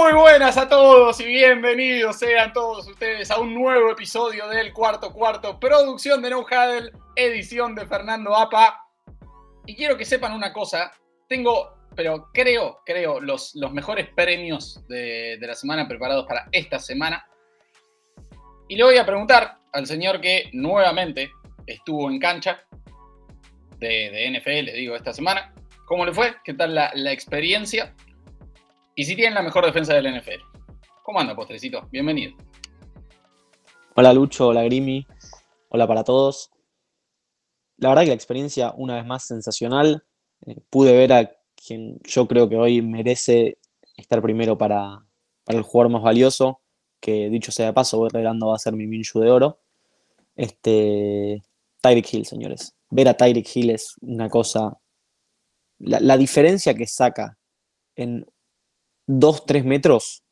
Muy buenas a todos y bienvenidos sean todos ustedes a un nuevo episodio del Cuarto Cuarto, producción de No Huddle, edición de Fernando Apa. Y quiero que sepan una cosa, tengo, pero creo, creo, los, los mejores premios de, de la semana preparados para esta semana. Y le voy a preguntar al señor que nuevamente estuvo en cancha de, de NFL, digo, esta semana. ¿Cómo le fue? ¿Qué tal la, la experiencia? Y si tienen la mejor defensa del NFL. ¿Cómo anda, postrecito? Bienvenido. Hola Lucho, hola Grimi, hola para todos. La verdad que la experiencia, una vez más, sensacional. Eh, pude ver a quien yo creo que hoy merece estar primero para, el jugador más valioso, que dicho sea de paso, regalando va a ser mi Minshu de oro. Este, Tyreek Hill, señores. Ver a Tyreek Hill es una cosa. La diferencia que saca en 2, 3 metros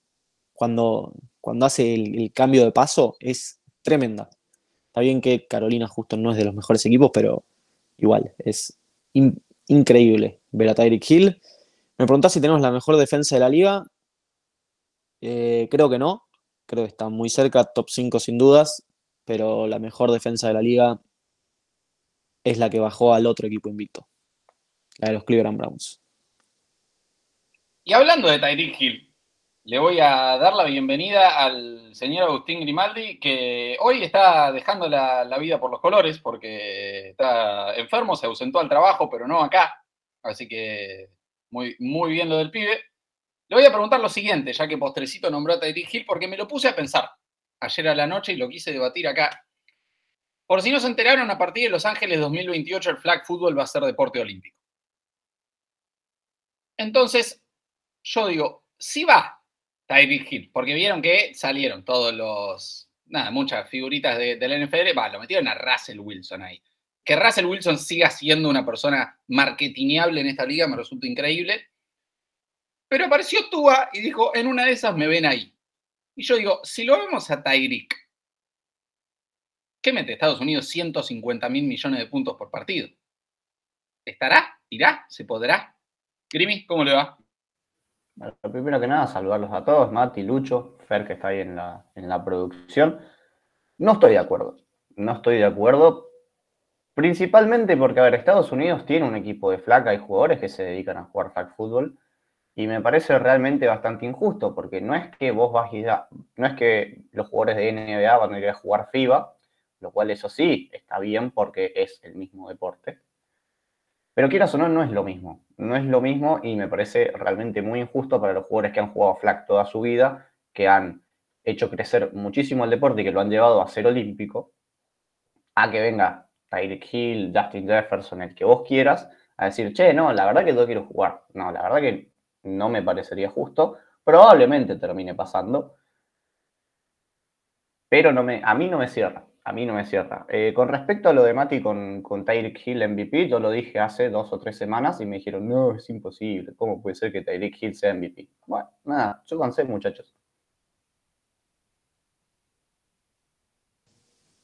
cuando, cuando hace el, cambio de paso es tremenda. Está bien que Carolina justo no es de los mejores equipos, pero igual, es in, increíble ver a Tyreek Hill. Me preguntás si tenemos la mejor defensa de la liga. Eh, creo que no. Creo que está muy cerca, top 5 sin dudas, pero la mejor defensa de la liga es la que bajó al otro equipo invicto, la de los Cleveland Browns. Y hablando de Tyreek Hill, le voy a dar la bienvenida al señor Agustín Grimaldi, que hoy está dejando la, vida por los colores porque está enfermo, se ausentó al trabajo, pero no acá. Así que muy, muy bien lo del pibe. Le voy a preguntar lo siguiente, ya que Postrecito nombró a Tyreek Hill, porque me lo puse a pensar ayer a la noche y lo quise debatir acá. Por si no se enteraron, a partir de Los Ángeles 2028 el flag football va a ser deporte olímpico. Entonces, yo digo, sí va Tyreek Hill, porque vieron que salieron todos los, nada, muchas figuritas de, del NFL, va, lo metieron a Russell Wilson ahí. Que Russell Wilson siga siendo una persona marketineable en esta liga me resulta increíble. Pero apareció Tua y dijo, en una de esas me ven ahí. Y yo digo, si lo vemos a Tyreek, ¿qué mete Estados Unidos 150 mil millones de puntos por partido? ¿Estará? ¿Irá? ¿Se podrá? Grimi, ¿cómo le va? Bueno, primero que nada, saludarlos a todos, Mati, Lucho, Fer, que está ahí en la, en la producción. No estoy de acuerdo. No estoy de acuerdo. Principalmente porque, a ver, Estados Unidos tiene un equipo de flaca y jugadores que se dedican a jugar flag fútbol. Y me parece realmente bastante injusto, porque no es que vos vas a, no es que los jugadores de NBA van a ir a jugar FIBA, lo cual eso sí está bien porque es el mismo deporte. Pero quieras o no, no es lo mismo. No es lo mismo y me parece realmente muy injusto para los jugadores que han jugado flag toda su vida, que han hecho crecer muchísimo el deporte y que lo han llevado a ser olímpico, a que venga Tyreek Hill, Justin Jefferson, el que vos quieras, a decir, che, no, la verdad que no quiero jugar. No, la verdad que no me parecería justo. Probablemente termine pasando. Pero no me, a mí no me cierra a mí no me cierra. Eh, con respecto a lo de Mati con, con Tyreek Hill MVP, yo lo dije hace dos o tres semanas y me dijeron, no, es imposible, ¿cómo puede ser que Tyreek Hill sea MVP? Bueno, nada, yo cansé, muchachos.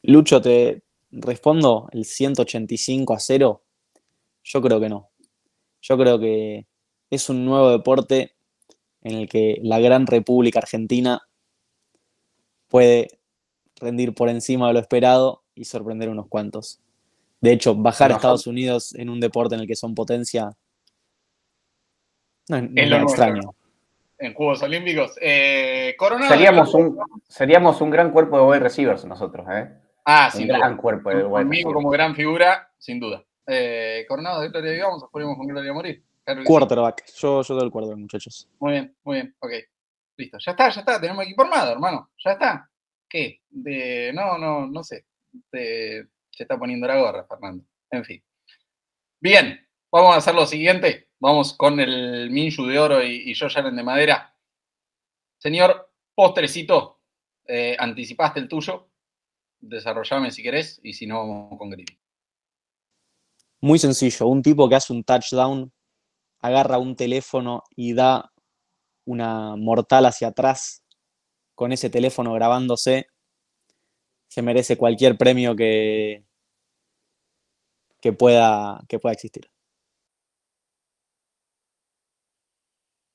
Lucho, te respondo el 185 a 0. Yo creo que no. Yo creo que es un nuevo deporte en el que la gran República Argentina puede rendir por encima de lo esperado y sorprender unos cuantos. De hecho, bajar a Estados Unidos en un deporte en el que son potencia no es, no es extraño. En Juegos Olímpicos. Eh, Coronado, seríamos, un, seríamos un gran cuerpo de wide receivers nosotros, ¿eh? Ah, un sin gran duda. cuerpo de wide Conmigo como gran figura, sin duda. Eh, Coronado de Gloria Vivamos, ponemos con Gloria a Morir. Claro sí. Quarterback. Yo, yo doy el quarterback, muchachos. Muy bien, muy bien, ok. Listo. Ya está, ya está, tenemos equipo armado, hermano. Ya está. ¿Qué? De, no, no, no sé. Se está poniendo la gorra, Fernando. En fin. Bien, vamos a hacer lo siguiente. Vamos con el Minshu de oro y, y Allen de madera. Señor Postrecito, eh, anticipaste el tuyo. Desarrollame si querés y si no, vamos con Grilly. Muy sencillo. Un tipo que hace un touchdown, agarra un teléfono y da una mortal hacia atrás con ese teléfono grabándose, se merece cualquier premio que, que, pueda, que pueda existir.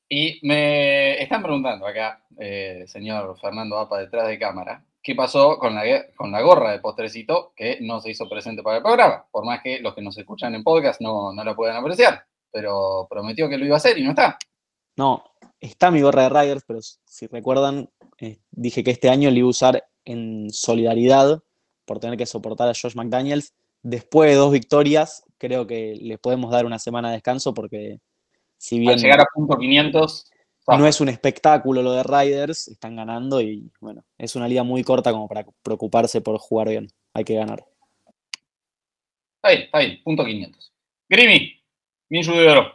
Y me están preguntando acá, eh, señor Fernando Apa, detrás de cámara, qué pasó con la, con la gorra de postrecito que no se hizo presente para el programa, por más que los que nos escuchan en podcast no, no la puedan apreciar, pero prometió que lo iba a hacer y no está. No, está mi gorra de Riders, pero si recuerdan, eh, dije que este año le iba a usar en solidaridad por tener que soportar a Josh McDaniels. Después de dos victorias, creo que les podemos dar una semana de descanso porque si bien... llegar a punto 500... No es un espectáculo lo de Riders, están ganando y bueno, es una liga muy corta como para preocuparse por jugar bien. Hay que ganar. Está bien, está bien, punto 500. Grimy, Minju de oro.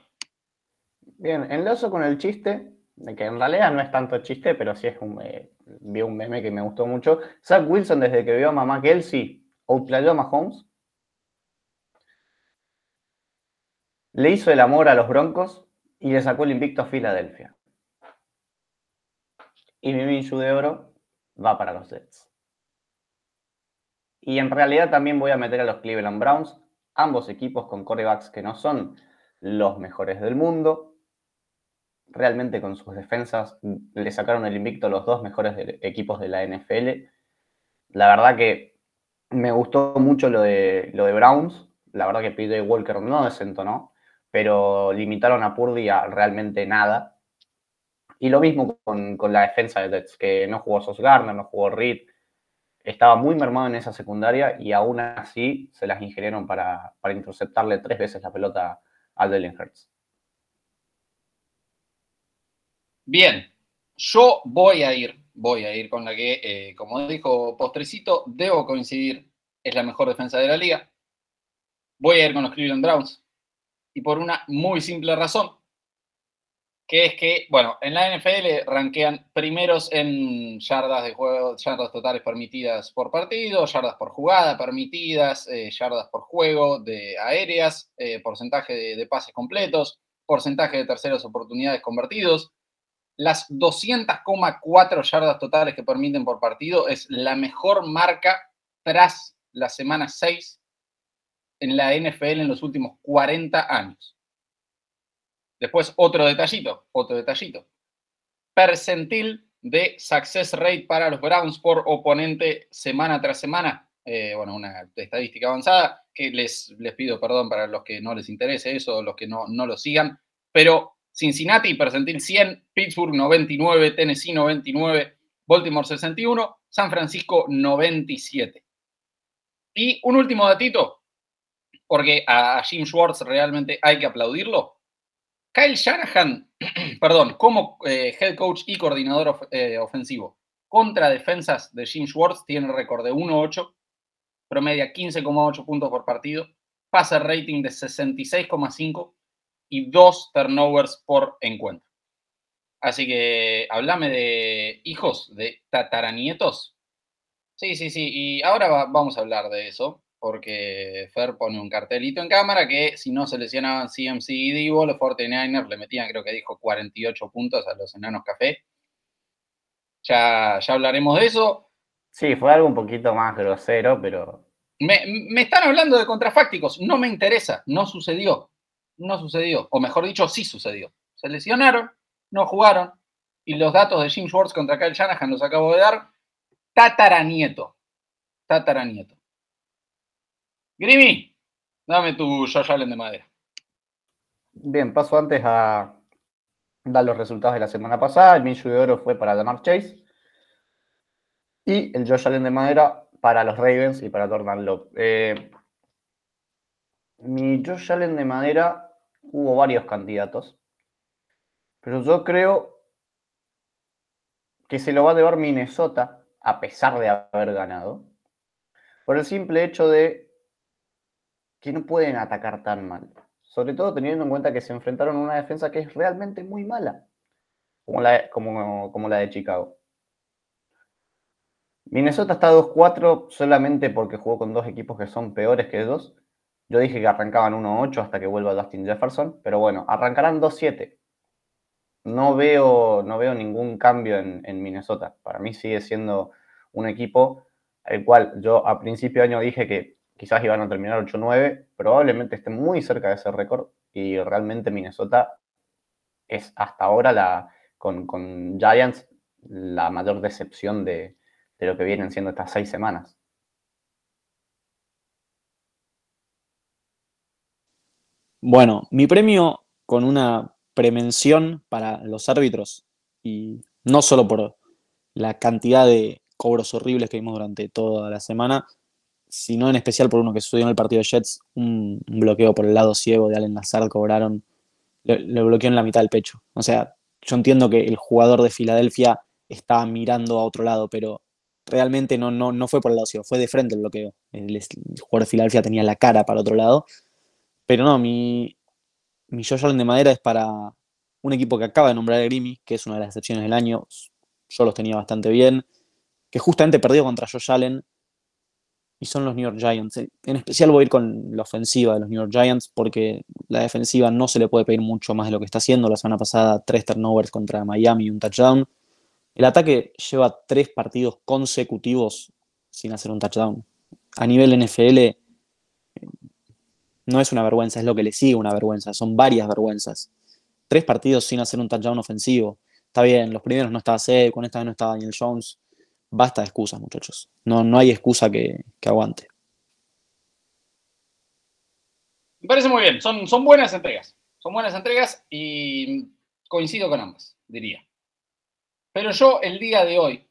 Bien, enlazo con el chiste, que en realidad no es tanto chiste, pero sí es un, eh, un meme que me gustó mucho. Zach Wilson, desde que vio a mamá Kelsey, outplayó a Mahomes. Le hizo el amor a los Broncos y le sacó el invicto a Filadelfia. Y mi Minshew de oro va para los Jets. Y en realidad también voy a meter a los Cleveland Browns, ambos equipos con corebacks que no son los mejores del mundo. Realmente con sus defensas le sacaron el invicto a los dos mejores equipos de la NFL. La verdad que me gustó mucho lo de, lo de Browns. La verdad que PJ Walker no desentonó, pero limitaron a Purdy a realmente nada. Y lo mismo con, la defensa de Jets, que no jugó Sos Garner, no jugó Reed. Estaba muy mermado en esa secundaria y aún así se las ingirieron para, interceptarle tres veces la pelota al Delen. Bien, yo voy a ir, voy a ir con la que, eh, como dijo Postrecito, debo coincidir, es la mejor defensa de la liga. Voy a ir con los Cleveland Browns. Y por una muy simple razón que es que, bueno, en la NFL rankean primeros en yardas de juego, yardas totales permitidas por partido, yardas por jugada permitidas, eh, yardas por juego de aéreas, eh, porcentaje de, pases completos, porcentaje de terceras oportunidades convertidos. Las 200,4 yardas totales que permiten por partido es la mejor marca tras la semana 6 en la NFL en los últimos 40 años. Después, otro detallito, otro detallito. Percentil de success rate para los Browns por oponente semana tras semana. Eh, bueno, una estadística avanzada que les, les pido perdón para los que no les interese eso, los que no, no lo sigan. Pero Cincinnati, percentil 100, Pittsburgh 99, Tennessee 99, Baltimore 61, San Francisco 97. Y un último datito, porque a Jim Schwartz realmente hay que aplaudirlo. Kyle Shanahan, perdón, como eh, head coach y coordinador eh, ofensivo contra defensas de Jim Schwartz, tiene récord de 1-8, promedia 15,8 puntos por partido, pasa rating de 66,5 y dos turnovers por encuentro. Así que háblame de hijos, de tataranietos. Sí, sí, sí, y ahora vamos a hablar de eso porque Fer pone un cartelito en cámara que si no se lesionaban CMC y Divo, los 49ers le metían, creo que dijo, 48 puntos a los enanos café. Ya, ya hablaremos de eso. Sí, fue algo un poquito más grosero, pero... Me, me están hablando de contrafácticos, no me interesa, no sucedió, no sucedió, o mejor dicho, sí sucedió. Se lesionaron, no jugaron, y los datos de Jim Schwartz contra Kyle Shanahan los acabo de dar. Tataranieto, tataranieto. Grimy, dame tu Josh Allen de madera. Bien, paso antes a dar los resultados de la semana pasada. El Minshew de oro fue para Lamar Chase. Y el Josh Allen de madera para los Ravens y para Jordan Love. Eh, mi Josh Allen de madera hubo varios candidatos. Pero yo creo que se lo va a llevar Minnesota, a pesar de haber ganado, por el simple hecho de que no pueden atacar tan mal. Sobre todo teniendo en cuenta que se enfrentaron a una defensa que es realmente muy mala, como la, como, la de Chicago. Minnesota está 2-4 solamente porque jugó con dos equipos que son peores que dos. Yo dije que arrancaban 1-8 hasta que vuelva Dustin Jefferson, pero bueno, arrancarán 2-7. No veo, no veo ningún cambio en, Minnesota. Para mí sigue siendo un equipo el cual yo a principio de año dije que quizás iban a terminar 8-9, probablemente esté muy cerca de ese récord y realmente Minnesota es hasta ahora la, con, con Giants la mayor decepción de, de lo que vienen siendo estas seis semanas. Bueno, mi premio con una premención para los árbitros, y no solo por la cantidad de cobros horribles que vimos durante toda la semana, sino en especial por uno que sucedió en el partido de Jets, un, bloqueo por el lado ciego de Allen Lazard, cobraron, le, bloqueó en la mitad del pecho. O sea, yo entiendo que el jugador de Filadelfia estaba mirando a otro lado, pero realmente no, no, no fue por el lado ciego, fue de frente el bloqueo. El, jugador de Filadelfia tenía la cara para otro lado. Pero no, mi, mi Josh Allen de madera es para un equipo que acaba de nombrar a Grimmy, que es una de las excepciones del año. Yo los tenía bastante bien. Que justamente perdió contra Josh Allen. Y son los New York Giants. En especial voy a ir con la ofensiva de los New York Giants porque la defensiva no se le puede pedir mucho más de lo que está haciendo. La semana pasada, tres turnovers contra Miami y un touchdown. El ataque lleva tres partidos consecutivos sin hacer un touchdown. A nivel NFL no es una vergüenza, es lo que le sigue una vergüenza, son varias vergüenzas. Tres partidos sin hacer un touchdown ofensivo. Está bien, los primeros no estaba Seth, con esta vez no estaba Daniel Jones. Basta de excusas, muchachos. No, no hay excusa que, aguante. Me parece muy bien, son, son buenas entregas. Son buenas entregas y coincido con ambas, diría. Pero yo el día de hoy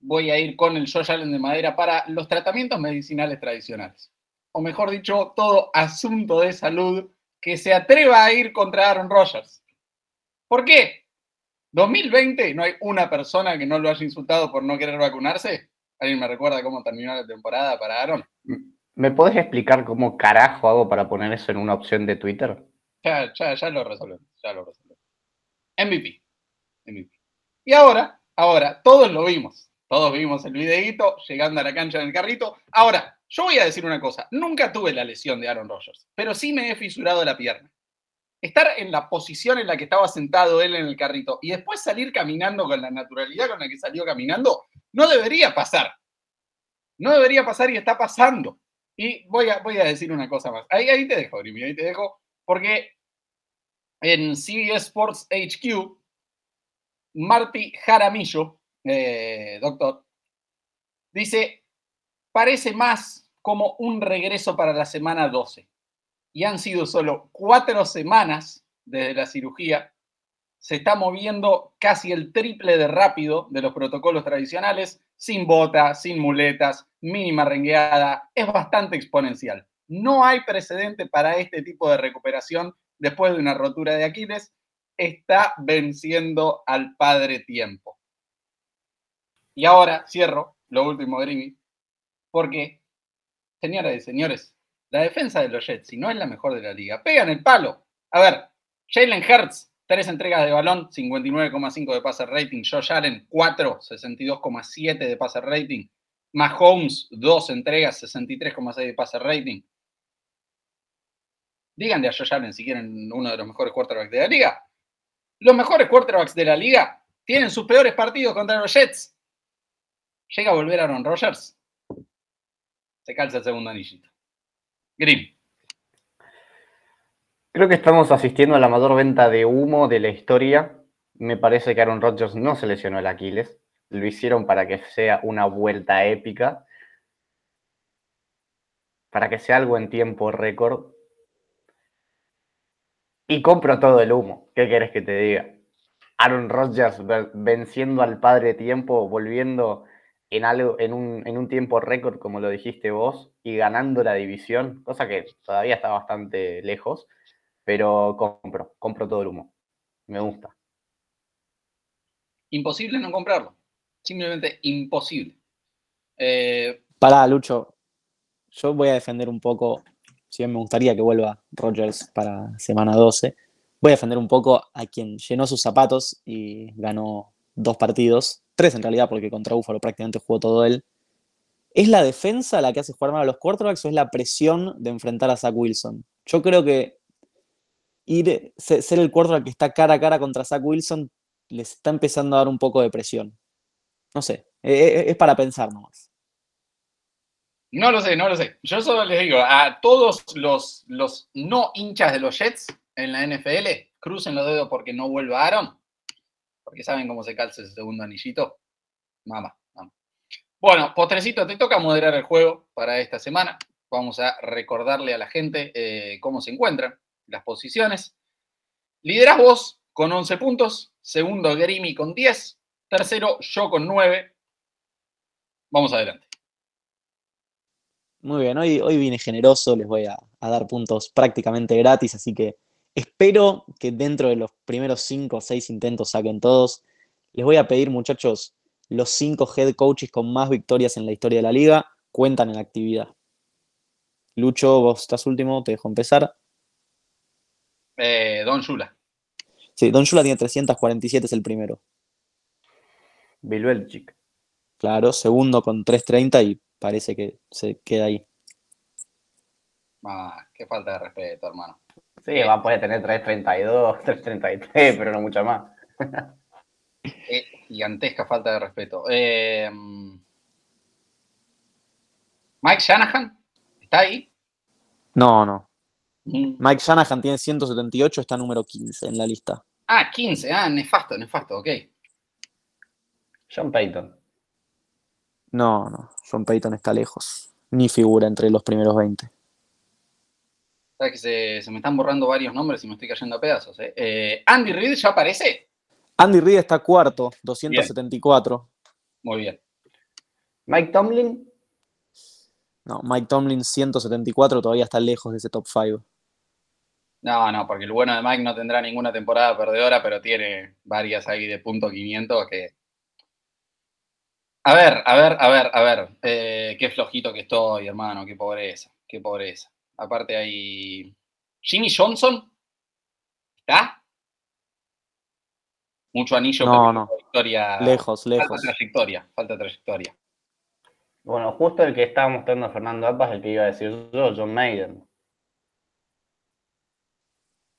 voy a ir con el Josh Allen de madera para los tratamientos medicinales tradicionales. O mejor dicho, todo asunto de salud que se atreva a ir contra Aaron Rodgers. ¿Por qué? 2020 no hay una persona que no lo haya insultado por no querer vacunarse. ¿Alguien me recuerda cómo terminó la temporada para Aaron? ¿Me podés explicar cómo carajo hago para poner eso en una opción de Twitter? Ya, ya, ya lo resolvemos, ya lo resolvemos. MVP. MVP. Y ahora, ahora, todos lo vimos. Todos vimos el videíto llegando a la cancha en el carrito. Ahora, yo voy a decir una cosa. Nunca tuve la lesión de Aaron Rodgers, pero sí me he fisurado la pierna. Estar en la posición en la que estaba sentado él en el carrito y después salir caminando con la naturalidad con la que salió caminando, no debería pasar. No debería pasar y está pasando. Y voy a, voy a decir una cosa más. Ahí, ahí te dejo, ahí te dejo, porque en CBS Sports HQ Marty Jaramillo, eh, doctor, dice, parece más como un regreso para la semana 12. Y han sido solo cuatro semanas desde la cirugía. Se está moviendo casi el triple de rápido de los protocolos tradicionales, sin bota, sin muletas, mínima rengueada. Es bastante exponencial. No hay precedente para este tipo de recuperación después de una rotura de Aquiles está venciendo al padre tiempo. Y ahora cierro lo último, Grimy, porque, señoras y señores, la defensa de los Jets, si no es la mejor de la liga, pegan el palo. A ver, Jalen Hurts, tres entregas de balón, 59,5 de pase rating. Josh Allen, 4, 62,7 de pase rating. Mahomes, dos entregas, 63,6 de pase rating. Díganle a Josh Allen si quieren uno de los mejores quarterbacks de la liga los mejores quarterbacks de la liga tienen sus peores partidos contra los Jets. Llega a volver Aaron Rodgers. Se calza el segundo anillito. Grim. Creo que estamos asistiendo a la mayor venta de humo de la historia. Me parece que Aaron Rodgers no se lesionó el Aquiles. Lo hicieron para que sea una vuelta épica. Para que sea algo en tiempo récord. Y compro todo el humo. ¿Qué quieres que te diga? Aaron Rodgers venciendo al padre tiempo, volviendo en, algo, en, un, en un tiempo récord, como lo dijiste vos, y ganando la división, cosa que todavía está bastante lejos, pero compro, compro todo el humo. Me gusta. Imposible no comprarlo. Simplemente imposible. Eh... Pará, Lucho. Yo voy a defender un poco si bien me gustaría que vuelva Rogers para semana 12, voy a defender un poco a quien llenó sus zapatos y ganó dos partidos, tres en realidad, porque contra Búfalo prácticamente jugó todo él. ¿Es la defensa la que hace jugar mal a los quarterbacks o es la presión de enfrentar a Zach Wilson? Yo creo que ser el quarterback que está cara a cara contra Zach Wilson les está empezando a dar un poco de presión. No sé, e, e, es para pensar nomás. No lo sé, no lo sé. Yo solo les digo a todos los, los no hinchas de los Jets en la NFL, crucen los dedos porque no vuelva Aaron, porque saben cómo se calza ese segundo anillito. Mamá, mamá. Bueno, postrecito, te toca moderar el juego para esta semana. Vamos a recordarle a la gente eh, cómo se encuentran las posiciones. Lideras vos con 11 puntos, segundo Grimi con 10, tercero yo con 9. Vamos adelante. Muy bien, hoy, hoy vine generoso, les voy a dar puntos prácticamente gratis, así que espero que dentro de los primeros 5 o 6 intentos saquen todos. Les voy a pedir, muchachos, los 5 head coaches con más victorias en la historia de la liga cuentan en actividad. Lucho, vos estás último, te dejo empezar. Eh, Don Shula. Sí, Don Shula tiene 347, es el primero. Bilbelchik. Claro, segundo con 330 y parece que se queda ahí. Ah, qué falta de respeto, hermano. Sí, va a poder tener 332, 333, pero no mucha más. Eh, gigantesca falta de respeto. Eh, Mike Shanahan, ¿está ahí? No, no. Mm. Mike Shanahan tiene 178, está número 15 en la lista. Ah, 15, ah, nefasto, nefasto, ok. John Payton. No, no. John Payton está lejos. Ni figura entre los primeros 20. Sabes que se, se me están borrando varios nombres y me estoy cayendo a pedazos. ¿eh? Eh, Andy Reid ya aparece. Andy Reid está cuarto, 274. Muy bien. Mike Tomlin. No, Mike Tomlin 174 todavía está lejos de ese top 5. No, no, porque el bueno de Mike no tendrá ninguna temporada perdedora, pero tiene varias ahí de punto 500 que... A ver, a ver, a ver, a ver. Eh, qué flojito que estoy, hermano, qué pobreza, qué pobreza. Aparte hay... Jimmy Johnson. ¿Está? Mucho anillo, No, pero no. victoria. Lejos, Falta lejos. trayectoria, falta trayectoria. Bueno, justo el que estaba mostrando Fernando Apas, el que iba a decir yo, John Maiden.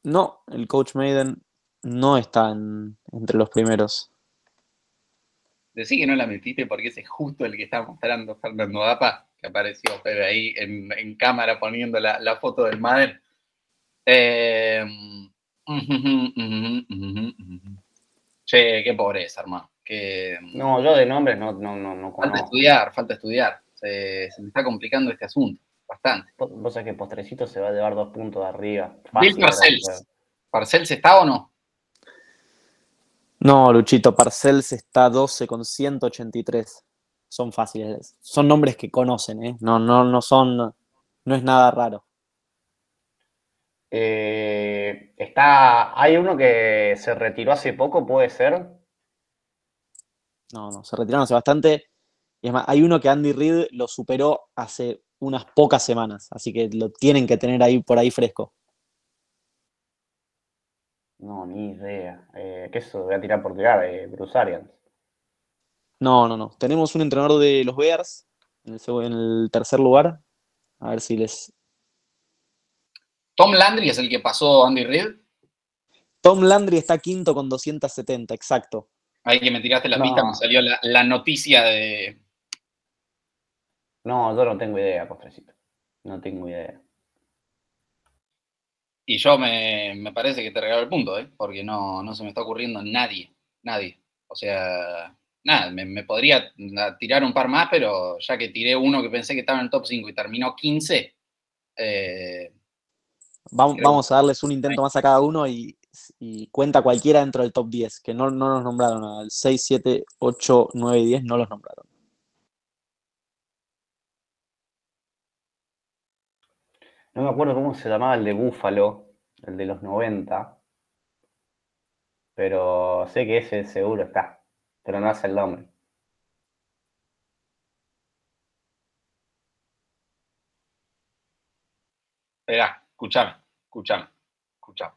No, el coach Maiden no está en- entre los primeros. Decí que no la metiste porque ese es justo el que está mostrando Fernando Dapa, que apareció Fede ahí en, en cámara poniendo la, la foto del Madden. Eh, che, qué pobreza, hermano. Que, No, yo de nombres no, no, no, no falta conozco. estudiar, falta estudiar. Se, se me está complicando este asunto, bastante. Vos sabés que Postrecito se va a llevar dos puntos de arriba. Bill Fácil, Parcells. ¿verdad? ¿Parcells está o no? No, Luchito, Parcells está 12 con 183. Son fáciles. Son nombres que conocen, ¿eh? No, no, no son. No es nada raro. Eh, está, hay uno que se retiró hace poco, puede ser. No, no, se retiraron hace bastante. Y es más, hay uno que Andy Reid lo superó hace unas pocas semanas. Así que lo tienen que tener ahí por ahí fresco. No, ni idea. Eh, ¿Qué eso? Voy a tirar por tirar. Eh, Bruce Arians. No, no, no. Tenemos un entrenador de los Bears en el, seg- en el tercer lugar. A ver si les. Tom Landry es el que pasó Andy Reid. Tom Landry está quinto con 270, exacto. Ahí que me tiraste la No. pista, me salió la, la noticia de. No, yo no tengo idea, Postrecito. No tengo idea. Y yo me, me parece que te regalo el punto, ¿eh? porque no, no se me está ocurriendo nadie, nadie. O sea, nada, me, me podría tirar un par más, pero ya que tiré uno que pensé que estaba en el top 5 y terminó 15, eh, Vamos, vamos a darles un intento más a cada uno y, y cuenta cualquiera dentro del top 10, que no, no nos nombraron. Al 6, 7, 8, 9 y 10 no los nombraron. No me acuerdo cómo se llamaba el de Búfalo, el de los 90. Pero sé que ese seguro está. Pero no hace el nombre. esperá, escuchame, escuchame, escuchame.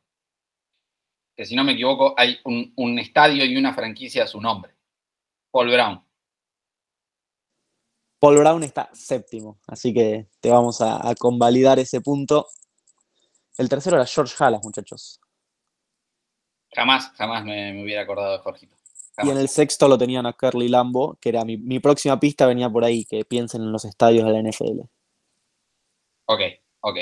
Que si no me equivoco, hay un, un estadio y una franquicia a su nombre. Paul Brown. Paul Brown está séptimo, así que te vamos a, a convalidar ese punto. El tercero era George Halas, muchachos. Jamás, jamás me, me hubiera acordado de Jorgito. Y en el sexto lo tenían a Curly Lambo, que era mi, mi próxima pista, venía por ahí, que piensen en los estadios de la NFL. Ok, ok.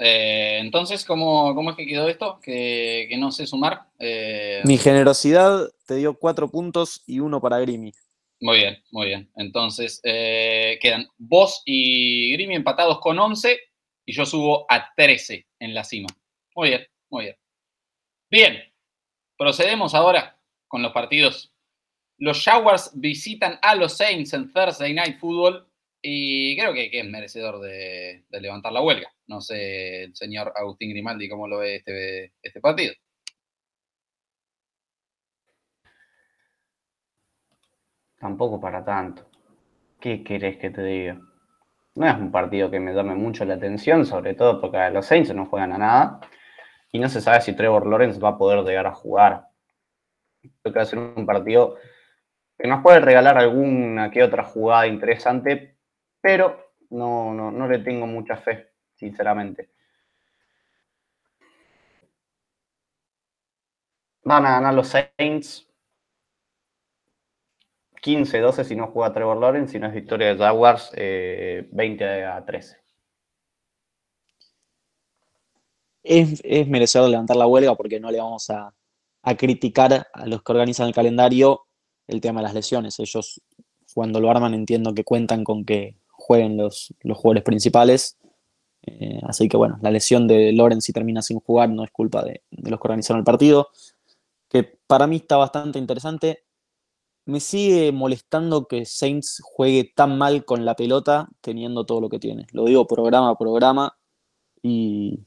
Eh, entonces, ¿cómo, ¿cómo, es que quedó esto? Que, no sé sumar. Eh, Mi generosidad te dio cuatro puntos y uno para Grimy. Muy bien, muy bien. Entonces, eh, quedan vos y Grimy empatados con 11 y yo subo a 13 en la cima. Muy bien, muy bien. Bien, procedemos ahora con los partidos. Los Jaguars visitan a los Saints en Thursday Night Football y creo que, es merecedor de, levantar la huelga. No sé, el señor Agustín Grimaldi, cómo lo ve este, este partido. Tampoco para tanto. ¿Qué querés que te diga? No es un partido que me llame mucho la atención, sobre todo porque los Saints no juegan a nada y no se sabe si Trevor Lawrence va a poder llegar a jugar. Que va a ser un partido que nos puede regalar alguna que otra jugada interesante, pero no, no, le tengo mucha fe, sinceramente. Van a ganar los Saints 15-12 si no juega Trevor Lawrence, si no es victoria de Jaguars 20 eh, a 13. Es, es merecedor levantar la huelga porque no le vamos a, criticar a los que organizan el calendario el tema de las lesiones. Ellos, cuando lo arman, entiendo que cuentan con que jueguen los, los jugadores principales. Eh, así que bueno, la lesión de Lawrence si termina sin jugar no es culpa de, de, los que organizaron el partido, que para mí está bastante interesante me sigue molestando que Saints juegue tan mal con la pelota teniendo todo lo que tiene. Lo digo programa a programa y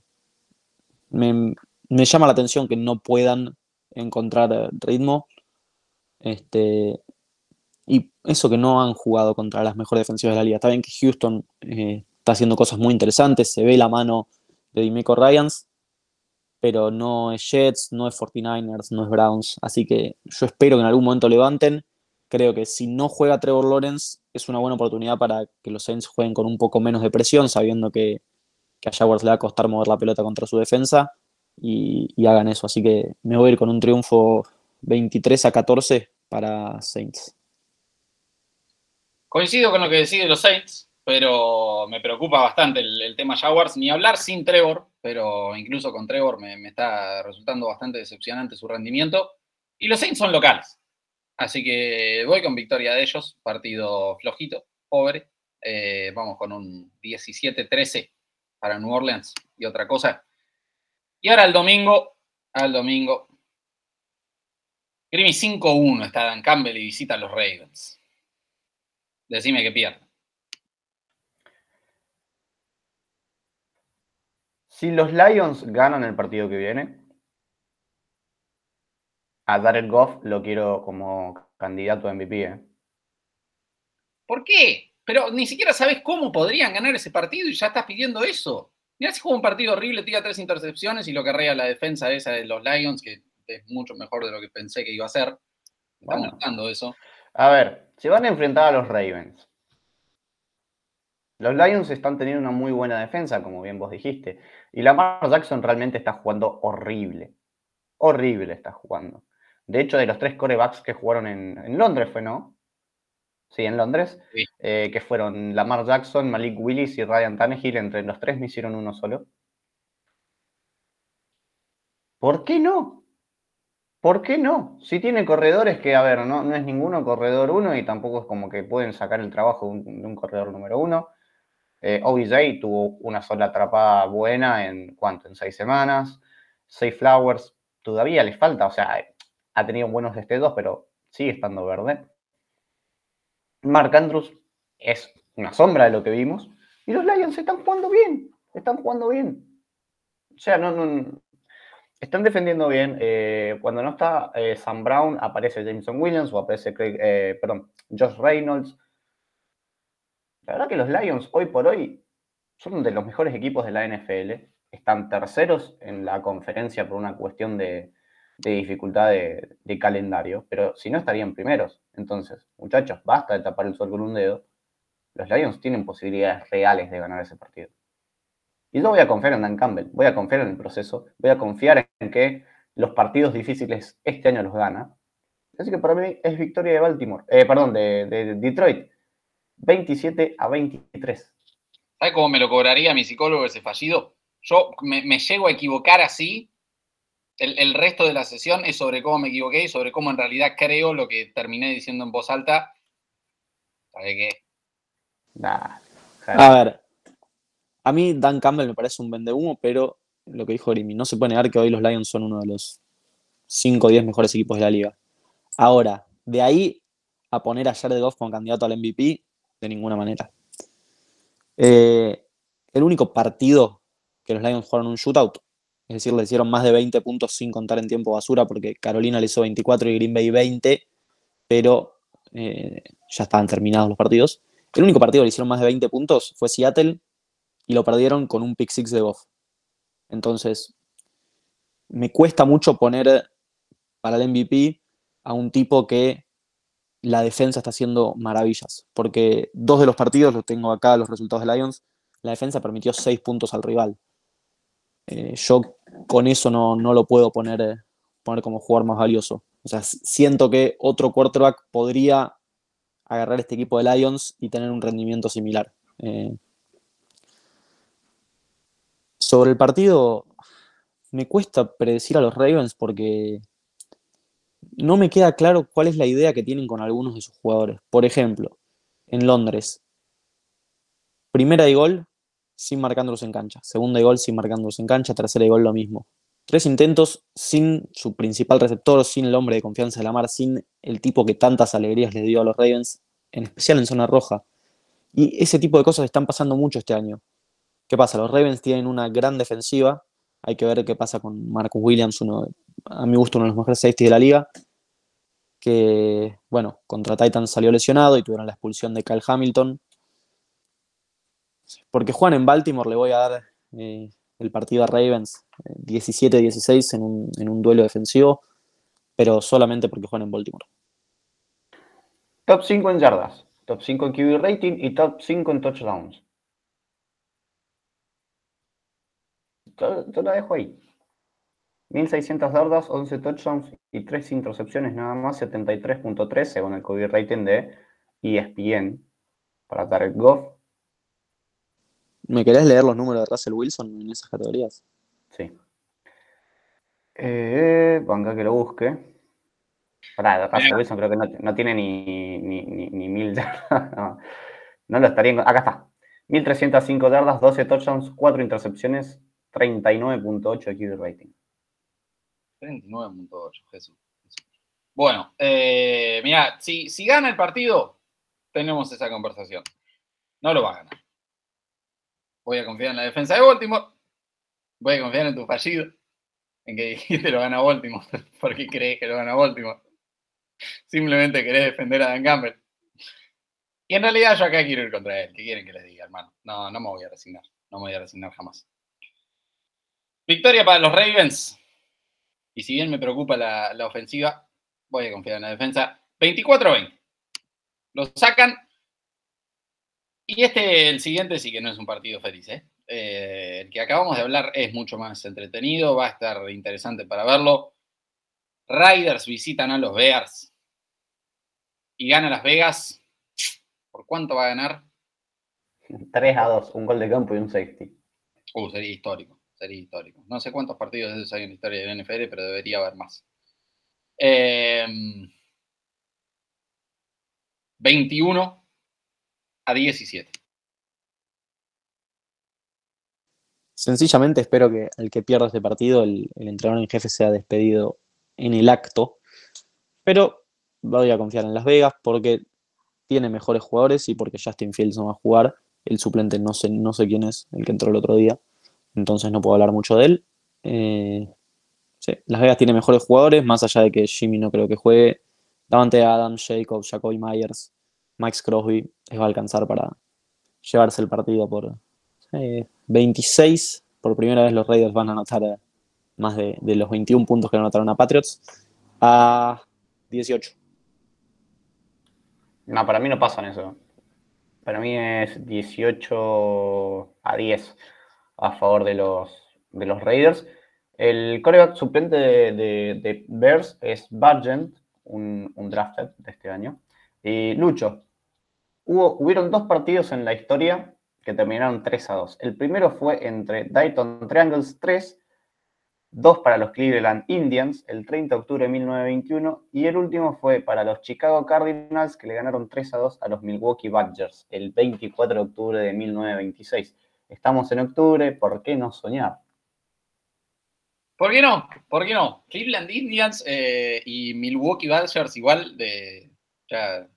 me, llama la atención que no puedan encontrar ritmo. Este, y eso que no han jugado contra las mejores defensivas de la liga. Está bien que Houston eh, está haciendo cosas muy interesantes, se ve la mano de Dimeco Ryans, pero no es Jets, no es 49ers, no es Browns. Así que yo espero que en algún momento levanten creo que si no juega Trevor Lawrence es una buena oportunidad para que los Saints jueguen con un poco menos de presión, sabiendo que, a Jaguars le va a costar mover la pelota contra su defensa y, hagan eso. Así que me voy a ir con un triunfo 23 a 14 para Saints. Coincido con lo que deciden los Saints, pero me preocupa bastante el, tema Jaguars. Ni hablar sin Trevor, pero incluso con Trevor me, está resultando bastante decepcionante su rendimiento. Y los Saints son locales. Así que voy con victoria de ellos, partido flojito, pobre. Eh, vamos con un 17-13 para New Orleans y otra cosa. Y ahora el domingo, al domingo. Grimmy 5-1 está Dan Campbell y visita a los Ravens. Decime que pierde. Si los Lions ganan el partido que viene, a Darren Goff lo quiero como candidato a MVP. ¿eh? ¿Por qué? Pero ni siquiera sabes cómo podrían ganar ese partido y ya estás pidiendo eso. Mira si juega un partido horrible, tira tres intercepciones y lo que rea la defensa esa de los Lions, que es mucho mejor de lo que pensé que iba a ser. Estamos buscando eso. A ver, se van a enfrentar a los Ravens. Los Lions están teniendo una muy buena defensa, como bien vos dijiste. Y Lamar Jackson realmente está jugando horrible. Horrible está jugando. De hecho, de los tres corebacks que jugaron en, Londres, fue, ¿no? Sí, en Londres, eh, que fueron Lamar Jackson, Malik Willis y Ryan Tannehill, entre los tres me hicieron uno solo. ¿Por qué no? ¿Por qué no? Si tiene corredores que, a ver, no, no es ninguno corredor uno y tampoco es como que pueden sacar el trabajo de un, corredor número uno. Eh, OBJ tuvo una sola atrapada buena en cuánto, en seis semanas. Safe Flowers todavía le falta, o sea, ha tenido buenos destellos, pero sigue estando verde. Mark Andrews es una sombra de lo que vimos. Y los Lions están jugando bien. Están jugando bien. O sea, no, están defendiendo bien. Eh, cuando no está eh, Sam Brown, aparece Jameson Williams o aparece eh, perdón, Josh Reynolds. La verdad que los Lions hoy por hoy son de los mejores equipos de la NFL. Están terceros en la conferencia por una cuestión de, de dificultad de, calendario, pero si no estarían primeros. Entonces, muchachos, basta de tapar el sol con un dedo. Los Lions tienen posibilidades reales de ganar ese partido. Y yo voy a confiar en Dan Campbell, voy a confiar en el proceso, voy a confiar en que los partidos difíciles este año los gana. Así que para mí es victoria de Baltimore, eh, perdón, de, de, Detroit. 27 a 23. ¿Sabes cómo me lo cobraría mi psicólogo ese fallido? yo me, llego a equivocar así. El, resto de la sesión es sobre cómo me equivoqué y sobre cómo en realidad creo lo que terminé diciendo en voz alta. ¿Sabe qué? a ver, a mí Dan Campbell me parece un vende humo, pero lo que dijo Grimy, no se puede negar que hoy los Lions son uno de los 5 o 10 mejores equipos de la liga. Ahora, de ahí a poner a Jared Goff como candidato al MVP, de ninguna manera. Eh, el único partido que los Lions jugaron un shootout, es decir, le hicieron más de 20 puntos sin contar en tiempo basura, porque Carolina le hizo 24 y Green Bay 20, pero eh, ya estaban terminados los partidos. El único partido que le hicieron más de 20 puntos fue Seattle y lo perdieron con un pick six de Goff. Entonces, me cuesta mucho poner para el MVP a un tipo que la defensa está haciendo maravillas, porque dos de los partidos, los tengo acá, los resultados de Lions, la defensa permitió seis puntos al rival. Eh, yo con eso no, lo puedo poner, poner como jugador más valioso. O sea, siento que otro quarterback podría agarrar este equipo de Lions y tener un rendimiento similar. Eh, sobre el partido, me cuesta predecir a los Ravens porque no me queda claro cuál es la idea que tienen con algunos de sus jugadores. Por ejemplo, en Londres, primera y gol sin marcándolos en cancha, segunda y gol sin marcándolos en cancha, tercera y gol lo mismo. Tres intentos sin su principal receptor, sin el hombre de confianza de la mar, sin el tipo que tantas alegrías les dio a los Ravens, en especial en zona roja. Y ese tipo de cosas están pasando mucho este año. ¿Qué pasa? Los Ravens tienen una gran defensiva. Hay que ver qué pasa con Marcus Williams, uno, a mi gusto uno de los mejores safety de la liga. Que, bueno, contra Titans salió lesionado y tuvieron la expulsión de Kyle Hamilton. Porque juegan en Baltimore, le voy a dar eh, el partido a Ravens 17-16 eh, en un, en un duelo defensivo, pero solamente porque juegan en Baltimore. Top 5 en yardas, top 5 en QB rating y top 5 en touchdowns. Yo la dejo ahí. 1600 yardas, 11 touchdowns y 3 intercepciones nada más, 73.3 según el QB rating de ESPN para Tarek Goff. ¿Me querés leer los números de Russell Wilson en esas categorías? Sí. Eh, que lo busque. Pará, Russell Wilson creo que no, tiene ni, ni, ni, mil yardas. No, no, lo estaría. Acá está. 1305 yardas, 12 touchdowns, 4 intercepciones, 39.8 QB rating. 39.8, Jesús. Bueno, eh, mira, si, si gana el partido, tenemos esa conversación. No lo va a ganar. Voy a confiar en la defensa de Baltimore. Voy a confiar en tu fallido. En que dijiste lo gana Baltimore. porque crees que lo gana Baltimore? Simplemente querés defender a Dan Campbell. Y en realidad yo acá quiero ir contra él. ¿Qué quieren que les diga, hermano? No, no me voy a resignar. No me voy a resignar jamás. Victoria para los Ravens. Y si bien me preocupa la, ofensiva, voy a confiar en la defensa. 24-20. Lo sacan. Y este, el siguiente, sí que no es un partido feliz. ¿eh? ¿eh? el que acabamos de hablar es mucho más entretenido. Va a estar interesante para verlo. Riders visitan a los Bears. Y gana Las Vegas. ¿Por cuánto va a ganar? 3 a 2. Un gol de campo y un safety. Uh, sería histórico sería histórico. No sé cuántos partidos de esos hay en la historia del NFL, pero debería haber más. 21 em, a 17. Sencillamente espero que el que pierda este partido, el, entrenador en jefe sea despedido en el acto. Pero voy a confiar en Las Vegas porque tiene mejores jugadores y porque Justin Fields no va a jugar. El suplente no sé, no sé quién es, el que entró el otro día entonces no puedo hablar mucho de él. Eh, Las Vegas tiene mejores jugadores, más allá de que Jimmy no creo que juegue. Davante Adams, Jacobs, Jacoby Myers, Max Crosby les va a alcanzar para llevarse el partido por 26. Por primera vez los Raiders van a anotar eh, más de, de los 21 puntos que anotaron a Patriots a 18. No, para mí no pasan eso. Para mí es 18 a 10 a favor de los, de los Raiders. El coreback suplente de, Bears es Bargent, un, un, drafted de este año. Y Lucho, hubo, hubieron dos partidos en la historia que terminaron 3 a 2. El primero fue entre Dayton Triangles 3, 2 para los Cleveland Indians el 30 de octubre de 1921 y el último fue para los Chicago Cardinals que le ganaron 3 a 2 a los Milwaukee Badgers el 24 de octubre de 1926. Estamos en octubre, ¿por qué no soñar? ¿Por qué no? ¿Por qué no? Cleveland Indians eh, y Milwaukee Badgers igual de... Ya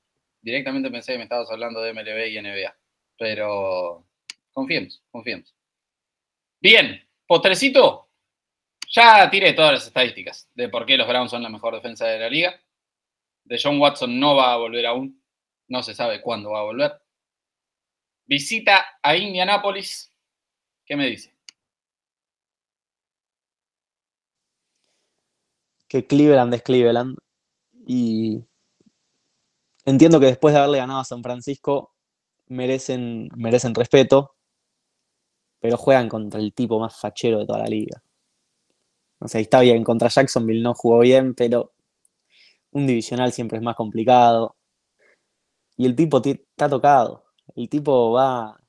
directamente pensé que me estabas hablando de MLB y NBA. Pero confiemos, confiemos. Bien, postrecito. Ya tiré todas las estadísticas de por qué los Browns son la mejor defensa de la liga. De John Watson no va a volver aún. No se sabe cuándo va a volver. Visita a Indianapolis. ¿Qué me dice? Que Cleveland es Cleveland. Y entiendo que después de haberle ganado a San Francisco, merecen, merecen respeto, pero juegan contra el tipo más fachero de toda la liga. O sea, está bien, contra Jacksonville no jugó bien, pero un divisional siempre es más complicado. Y el tipo está tocado. El tipo va,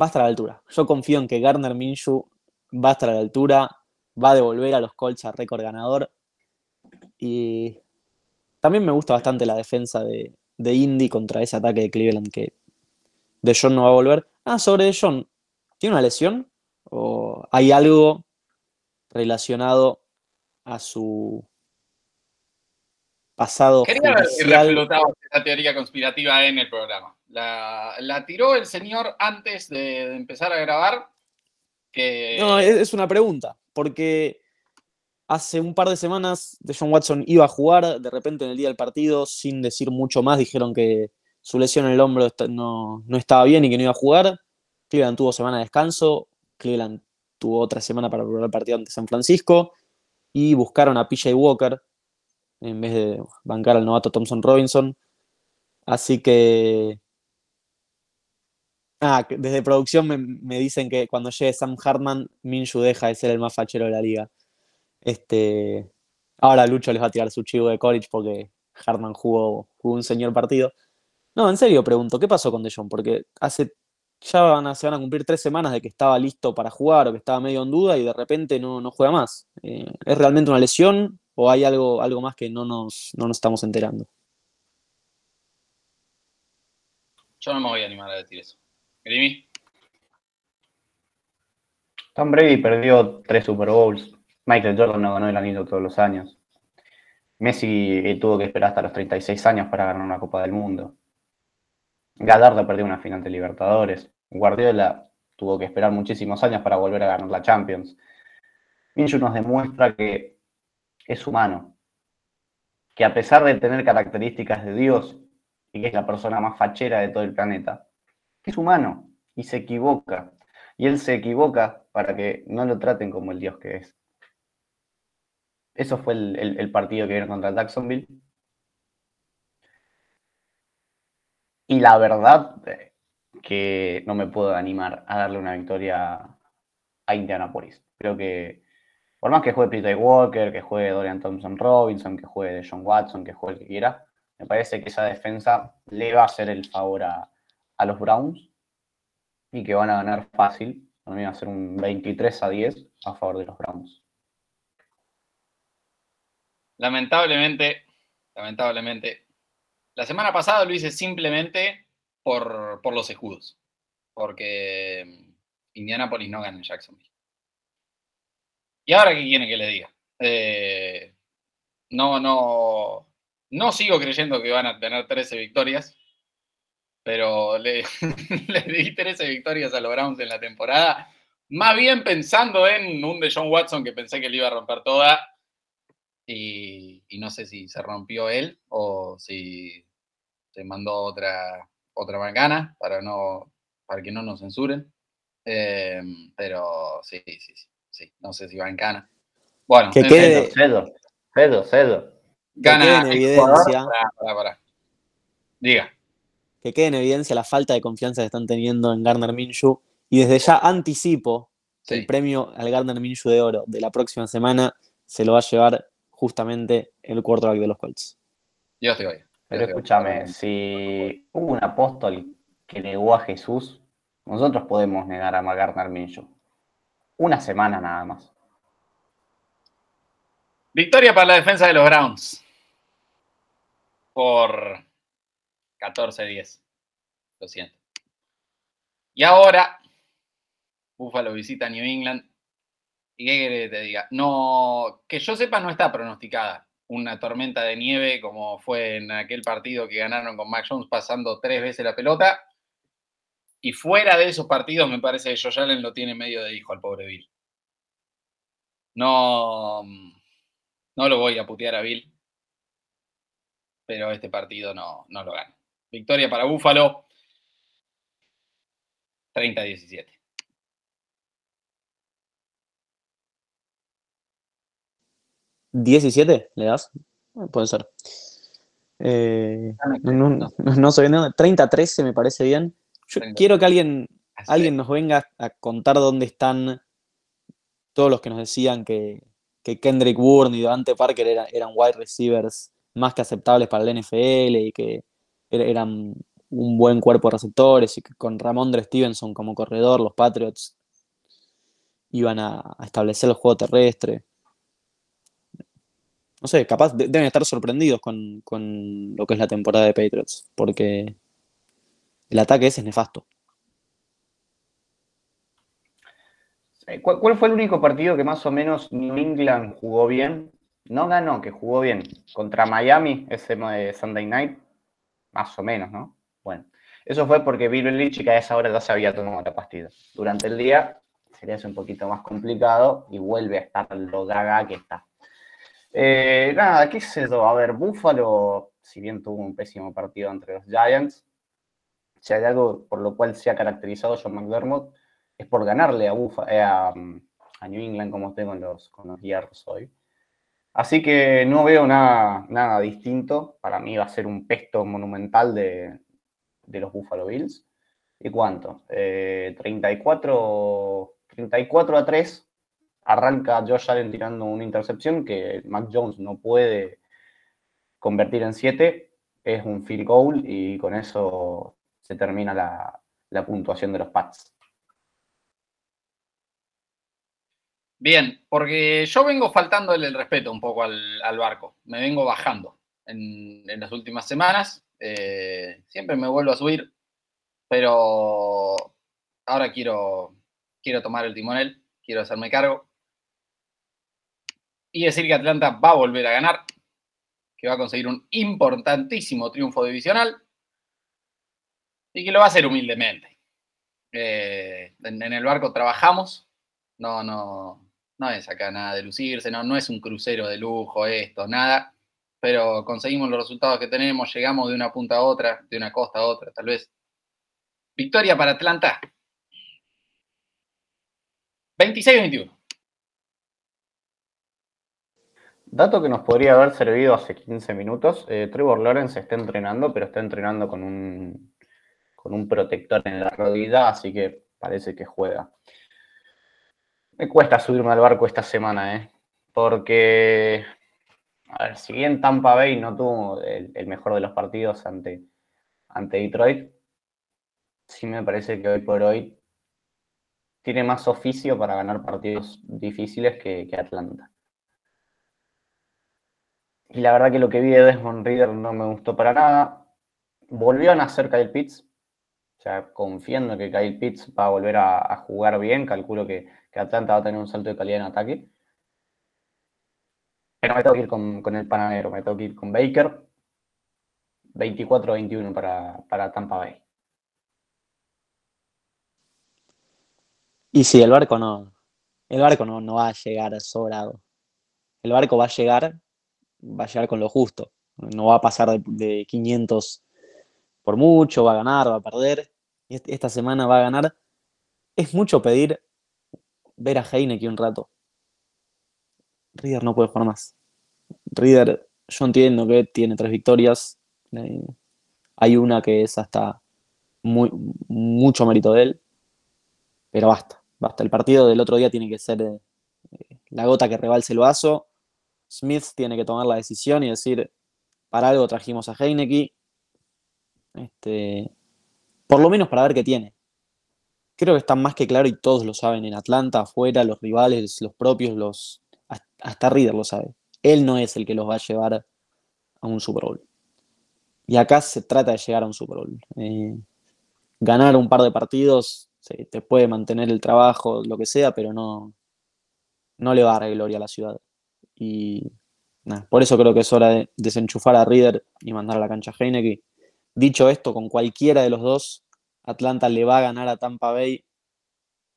va a estar a la altura. Yo confío en que Garner Minshew va a estar a la altura, va a devolver a los Colts a récord ganador. Y también me gusta bastante la defensa de, de Indy contra ese ataque de Cleveland que De John no va a volver. Ah, sobre De John, ¿tiene una lesión? ¿O hay algo relacionado a su pasado Quería haber esa teoría conspirativa en el programa. La, tiró el señor antes de, empezar a grabar. No, es una pregunta, porque Hace un par de semanas John Watson iba a jugar, de repente en el día del partido, sin decir mucho más, dijeron que su lesión en el hombro no, estaba bien y que no iba a jugar. Cleveland tuvo semana de descanso, Cleveland tuvo otra semana para preparar el partido ante San Francisco y buscaron a PJ Walker en vez de bancar al novato Thompson Robinson. Así que... Ah, desde producción me, me dicen que cuando llegue Sam Hartman, Minshew deja de ser el más fachero de la liga. Este, ahora Lucho les va a tirar su chivo de college porque Hartman jugó, un señor partido. No, en serio pregunto, ¿qué pasó con DeJong? Porque hace ya van a, se van a cumplir tres semanas de que estaba listo para jugar o que estaba medio en duda y de repente no, no juega más. Eh, ¿Es realmente una lesión o hay algo, algo más que no nos, no nos estamos enterando? Yo no me voy a animar a decir eso. Grimy. Tom Brady perdió tres Super Bowls. Michael Jordan no ganó el anillo todos los años. Messi eh, tuvo que esperar hasta los 36 años para ganar una Copa del Mundo. Gadardo perdió una final de Libertadores. Guardiola tuvo que esperar muchísimos años para volver a ganar la Champions. Minshew nos demuestra que es humano, que a pesar de tener características de Dios y que es la persona más fachera de todo el planeta, es humano y se equivoca. Y él se equivoca para que no lo traten como el Dios que es. Eso fue el, partido que vino contra Jacksonville. Y la verdad eh, que no me puedo animar a darle una victoria a Indianapolis. Creo que por más que juegue Peter Walker, que juegue Dorian Thompson Robinson, que juegue John Watson, que juegue el que quiera, me parece que esa defensa le va a hacer el favor a, a los Browns y que van a ganar fácil. Para va a ser un 23 a 10 a favor de los Browns. Lamentablemente, lamentablemente, la semana pasada lo hice simplemente por, los escudos, porque mm, Indianapolis no gana en Jacksonville. ¿Y ahora qué quieren que le diga? Eh, no, no, no sigo creyendo que van a tener 13 victorias, pero le, le di 13 victorias a los Browns en la temporada, más bien pensando en un de John Watson que pensé que le iba a romper toda y, no sé si se rompió él o si se mandó otra, otra bacana para, no, para que no nos censuren. Em, pero sí, sí, sí, no sé si bancana. Bueno, que quede, cedo, cedo, cedo. Gana en evidencia. Diga. Que quede en evidencia la falta de confianza que están teniendo en Garner Minshew. Y desde ya anticipo el premio al Garner Minshew de oro de la próxima semana se lo va a llevar justamente el quarterback de los Colts. Yo estoy hoy. Pero escúchame, si hubo un apóstol que negó a Jesús, nosotros podemos negar a Gardner Minshew. Una semana nada más. Victoria para la defensa de los Browns. Por 14-10. Lo siento. Y ahora, Buffalo visita New England. ¿Y que te diga? No, que yo sepa, no está pronosticada una tormenta de nieve como fue en aquel partido que ganaron con Mac Jones pasando tres veces la pelota. Y fuera de esos partidos, me parece que Josh Allen lo tiene medio de hijo al pobre Bill. No, no lo voy a putear a Bill, pero este partido no, no lo gana. Victoria para Búfalo, 30-17. ¿17 le das? Eh, puede ser. Eh, no, no, no, sé, 30-13 me parece bien. Yo quiero que alguien, alguien nos venga a contar dónde están todos los que nos decían que, que Kendrick Bourne y Devante Parker eran wide receivers más que aceptables para el NFL y que eran un buen cuerpo de receptores y que con Ramondre Stevenson como corredor los Patriots iban a, establecer el juego terrestre. No sé, capaz deben estar sorprendidos con, con lo que es la temporada de Patriots, porque el ataque ese es nefasto. ¿Cuál, fue el único partido que más o menos New England jugó bien? No ganó, que jugó bien. Contra Miami, ese Sunday night, más o menos, ¿no? Bueno, eso fue porque Bill Belichick a esa hora ya se había tomado la pastilla. Durante el día sería un poquito más complicado y vuelve a estar lo gaga que está. Eh, nada, qué sé yo. A ver, Buffalo, si bien tuvo un pésimo partido entre los Giants, si hay algo por lo cual se ha caracterizado John McDermott, es por ganarle a, eh, a, New England como tengo con los, con los hierros hoy. Así que no veo nada, nada distinto. Para mí va a ser un pesto monumental de, de los Buffalo Bills. ¿Y cuánto? 34, eh, 34 a 3. Arranca Josh Allen tirando una intercepción que Mac Jones no puede convertir en 7. Es un field goal y con eso se termina la, la puntuación de los Pats. Bien, porque yo vengo faltándole el respeto un poco al, barco. Me vengo bajando en, en las últimas semanas. Eh, siempre me vuelvo a subir, pero ahora quiero, quiero tomar el timonel, quiero hacerme cargo y decir que Atlanta va a volver a ganar, que va a conseguir un importantísimo triunfo divisional y que lo va a hacer humildemente. Eh, en, el barco trabajamos, no, no, no es acá nada de lucirse, no, no es un crucero de lujo esto, nada pero conseguimos los resultados que tenemos, llegamos de una punta a otra, de una costa a otra, tal vez. Victoria para Atlanta. 26-21. Dato que nos podría haber servido hace 15 minutos. Eh, Trevor Lawrence está entrenando, pero está entrenando con un, con un protector en la rodilla, así que parece que juega. Me cuesta subirme al barco esta semana, ¿eh? Porque a ver, si bien Tampa Bay no tuvo el, mejor de los partidos ante, ante Detroit, sí me parece que hoy por hoy tiene más oficio para ganar partidos difíciles que, Atlanta. Y la verdad que lo que vi de Desmond Reader no me gustó para nada. Volvió a nacer Kyle Pitts. O sea, confiando que Kyle Pitts va a volver a, jugar bien. Calculo que, que Atlanta va a tener un salto de calidad en ataque. Pero me tengo que ir con, el panadero, me tengo que ir con Baker. 24-21 para, para Tampa Bay. Y sí, el barco no. El barco no, no va a llegar sobrado. El barco va a llegar, va a llegar con lo justo. No va a pasar de, 500 por mucho, va a ganar, va a perder. Esta semana va a ganar. Es mucho pedir ver a Heineken un rato. Reader no puede jugar más. Reader, yo entiendo que tiene tres victorias. Eh, hay una que es hasta muy, mucho mérito de él. Pero basta, basta. El partido del otro día tiene que ser eh, la gota que rebalse el vaso. Smith tiene que tomar la decisión y decir, para algo trajimos a Heineke. Este, por lo menos para ver qué tiene. Creo que está más que claro y todos lo saben en Atlanta, afuera, los rivales, los propios, los hasta Reader lo sabe. Él no es el que los va a llevar a un Super Bowl. Y acá se trata de llegar a un Super Bowl. Eh, ganar un par de partidos te puede mantener el trabajo, lo que sea, pero no, no le va a dar gloria a la ciudad. Y por eso creo que es hora de desenchufar a Reader y mandar a la cancha a Heineken. Dicho esto, con cualquiera de los dos, Atlanta le va a ganar a Tampa Bay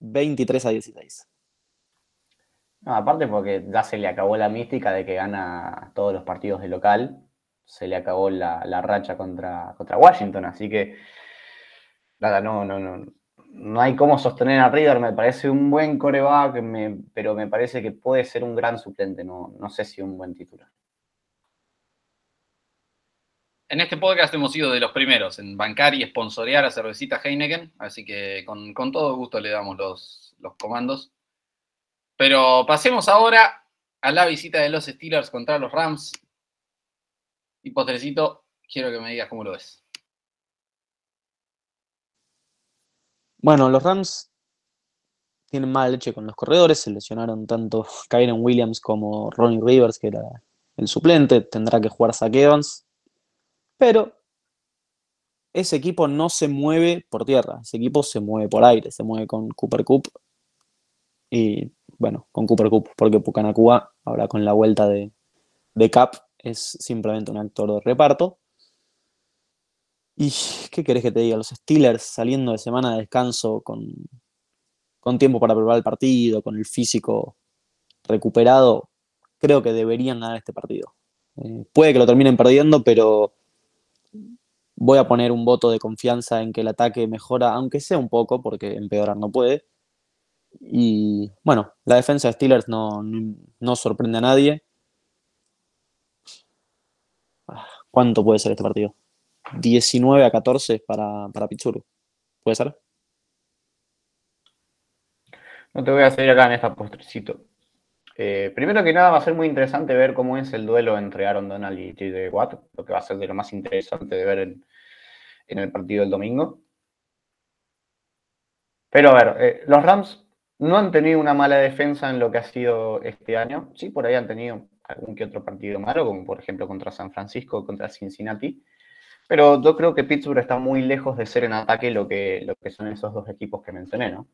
23 a 16. aparte porque ya se le acabó la mística de que gana todos los partidos de local, se le acabó la, racha contra, contra Washington, así que nada, no, no, no, no hay cómo sostener a Reader, me parece un buen coreback, pero me parece que puede ser un gran suplente, no, no sé si un buen titular. En este podcast hemos sido de los primeros en bancar y sponsorear a Cervecita Heineken, así que con, todo gusto le damos los, los comandos. Pero pasemos ahora a la visita de los Steelers contra los Rams. Y postrecito, quiero que me digas cómo lo ves. Bueno, los Rams tienen mala leche con los corredores, se lesionaron tanto Kyron Williams como Ronnie Rivers, que era el suplente, tendrá que jugar Zach Evans, pero ese equipo no se mueve por tierra, ese equipo se mueve por aire, se mueve con Cooper Cup y bueno, con Cooper Cup, porque Pucanacua, ahora con la vuelta de, de Cap, es simplemente un actor de reparto. ¿Y qué querés que te diga? Los Steelers saliendo de semana de descanso con, con tiempo para preparar el partido, con el físico recuperado, creo que deberían ganar este partido. Eh, puede que lo terminen perdiendo, pero voy a poner un voto de confianza en que el ataque mejora, aunque sea un poco, porque empeorar no puede. Y bueno, la defensa de Steelers no, no sorprende a nadie. Ah, ¿Cuánto puede ser este partido? 19 a 14 para, para ¿Puede ser? No te voy a seguir acá en esta postrecito. Eh, primero que nada, va a ser muy interesante ver cómo es el duelo entre Aaron Donald y TJ Watt, lo que va a ser de lo más interesante de ver en, el partido del domingo. Pero a ver, eh, los Rams no han tenido una mala defensa en lo que ha sido este año. Sí, por ahí han tenido algún que otro partido malo, como por ejemplo contra San Francisco, contra Cincinnati. Pero yo creo que Pittsburgh está muy lejos de ser en ataque lo que, lo que son esos dos equipos que mencioné, ¿no?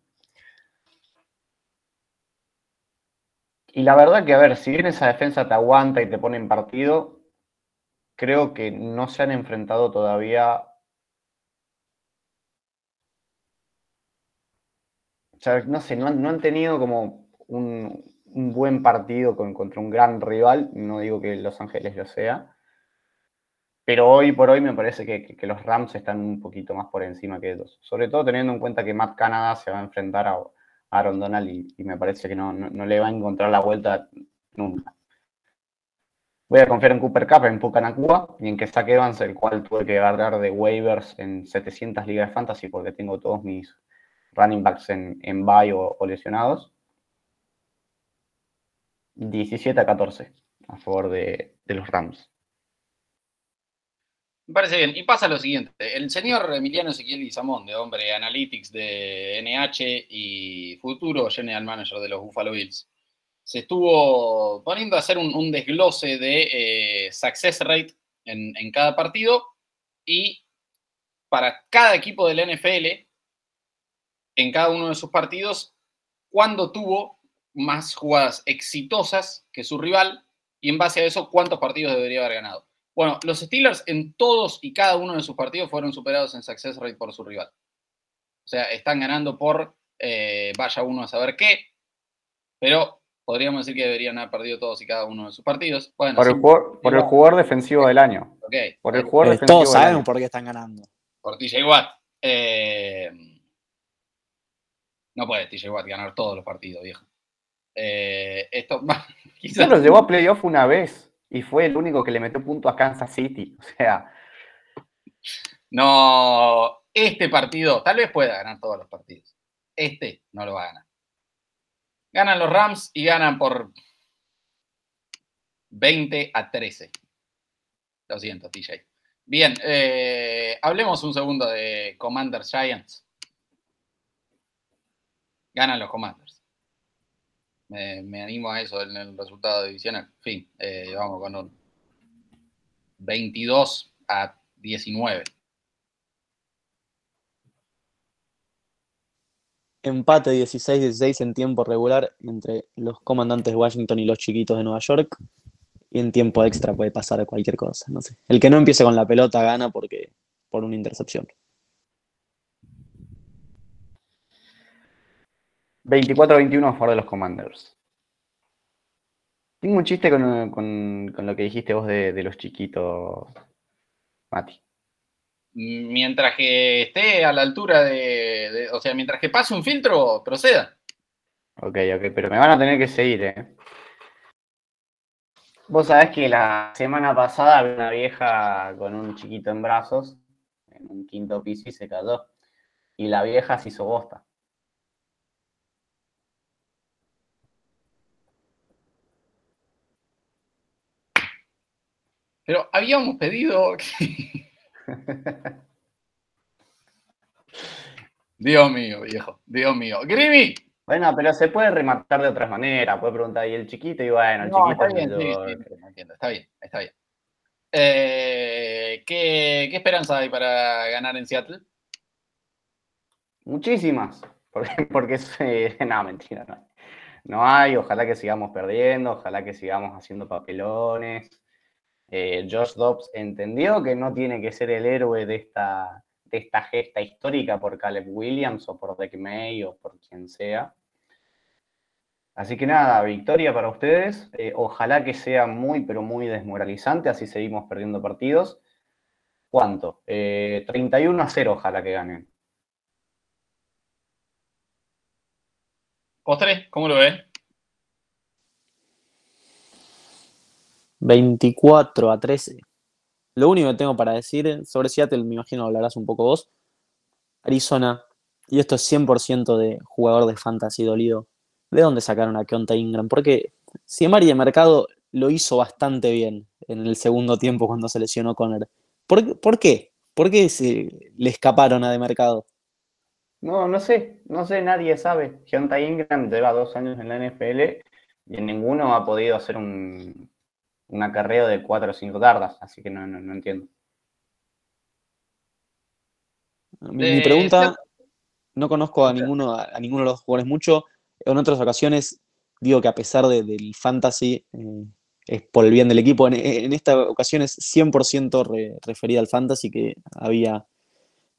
Y la verdad que, a ver, si bien esa defensa te aguanta y te pone en partido, creo que no se han enfrentado todavía. O sea, no sé, no han, tenido como un, buen partido contra un gran rival. No digo que Los Ángeles lo sea. Pero hoy por hoy me parece que, los Rams están un poquito más por encima que ellos. Sobre todo teniendo en cuenta que Matt Canada se va a enfrentar a Aaron Donald y, me parece que no, le va a encontrar la vuelta nunca. Voy a confiar en Cooper Cup, en Pucanacua y en que saque Evans, el cual tuve que agarrar de waivers en 700 ligas de fantasy porque tengo todos mis running backs en, en bye o, lesionados. 17 a 14 a favor de los Rams. Me parece bien. Y pasa lo siguiente. El señor Emiliano Ezequiel Izamón, de Hombre Analytics de NH y futuro General Manager de los Buffalo Bills, se estuvo poniendo a hacer un, desglose de eh, success rate en, cada partido y para cada equipo del NFL, en cada uno de sus partidos, cuándo tuvo más jugadas exitosas que su rival y en base a eso cuántos partidos debería haber ganado. Bueno, los Steelers en todos y cada uno de sus partidos fueron superados en success rate por su rival. O sea, están ganando por eh, vaya uno a saber qué, pero podríamos decir que deberían haber perdido todos y cada uno de sus partidos. por, el jugador, defensivo del año. Por el jugador eh, Todos sabemos por qué están ganando. Por TJ Watt. Eh, no puede TJ Watt ganar todos los partidos, viejo. esto quizás. los llevó a playoff una vez y fue el único que le metió punto a Kansas City. O sea. No, este partido, tal vez pueda ganar todos los partidos. Este no lo va a ganar. Ganan los Rams y ganan por 20 a 13. Lo siento, TJ. Bien, eh, hablemos un segundo de Commanders Giants. Ganan los Commanders. Me, animo a eso en el resultado divisional. En fin, eh, vamos con un 22 a 19. Empate 16-16 en tiempo regular entre los comandantes de Washington y los chiquitos de Nueva York. Y en tiempo extra puede pasar cualquier cosa, no sé. El que no empiece con la pelota gana porque por una intercepción. 24-21 a favor de los Commanders. Tengo un chiste con, lo que dijiste vos de, los chiquitos, Mati. Mientras que esté a la altura de, O sea, mientras que pase un filtro, proceda. Ok, ok, pero me van a tener que seguir, ¿eh? Vos sabés que la semana pasada había una vieja con un chiquito en brazos, en un quinto piso y se cayó. Y la vieja se hizo bosta. Pero habíamos pedido. Dios mío, viejo. Dios mío. Grimi. Bueno, pero se puede rematar de otras maneras. Puede preguntar ahí el chiquito y bueno, el chiquito. Está bien, entiendo, está bien, está bien. Eh, ¿qué, ¿qué, esperanza hay para ganar en Seattle? Muchísimas. Porque, porque eh, no, mentira, no. No hay, ojalá que sigamos perdiendo, ojalá que sigamos haciendo papelones. Eh, Josh Dobbs entendió que no tiene que ser el héroe de esta, de esta gesta histórica por Caleb Williams o por Deck May o por quien sea. Así que nada, victoria para ustedes. Eh, ojalá que sea muy, pero muy desmoralizante, así seguimos perdiendo partidos. ¿Cuánto? 31 eh, a 0, ojalá que ganen. Postre, ¿cómo lo ves? 24 a 13. Lo único que tengo para decir sobre Seattle, me imagino hablarás un poco vos. Arizona, y esto es 100% de jugador de fantasy dolido. ¿De dónde sacaron a Keonta Ingram? Porque Siemari de mercado lo hizo bastante bien en el segundo tiempo cuando se lesionó Conner. ¿Por, ¿Por qué? ¿Por qué se le escaparon a de mercado? No, no sé, no sé, nadie sabe. Keonta Ingram lleva dos años en la NFL y en ninguno ha podido hacer un, un acarreo de 4 o 5 tardas, así que no, entiendo. Mi, pregunta, no conozco a ninguno, a, ninguno de los jugadores mucho. En otras ocasiones digo que a pesar del fantasy, eh, es por el bien del equipo. En, esta ocasión es 100% referida al fantasy que había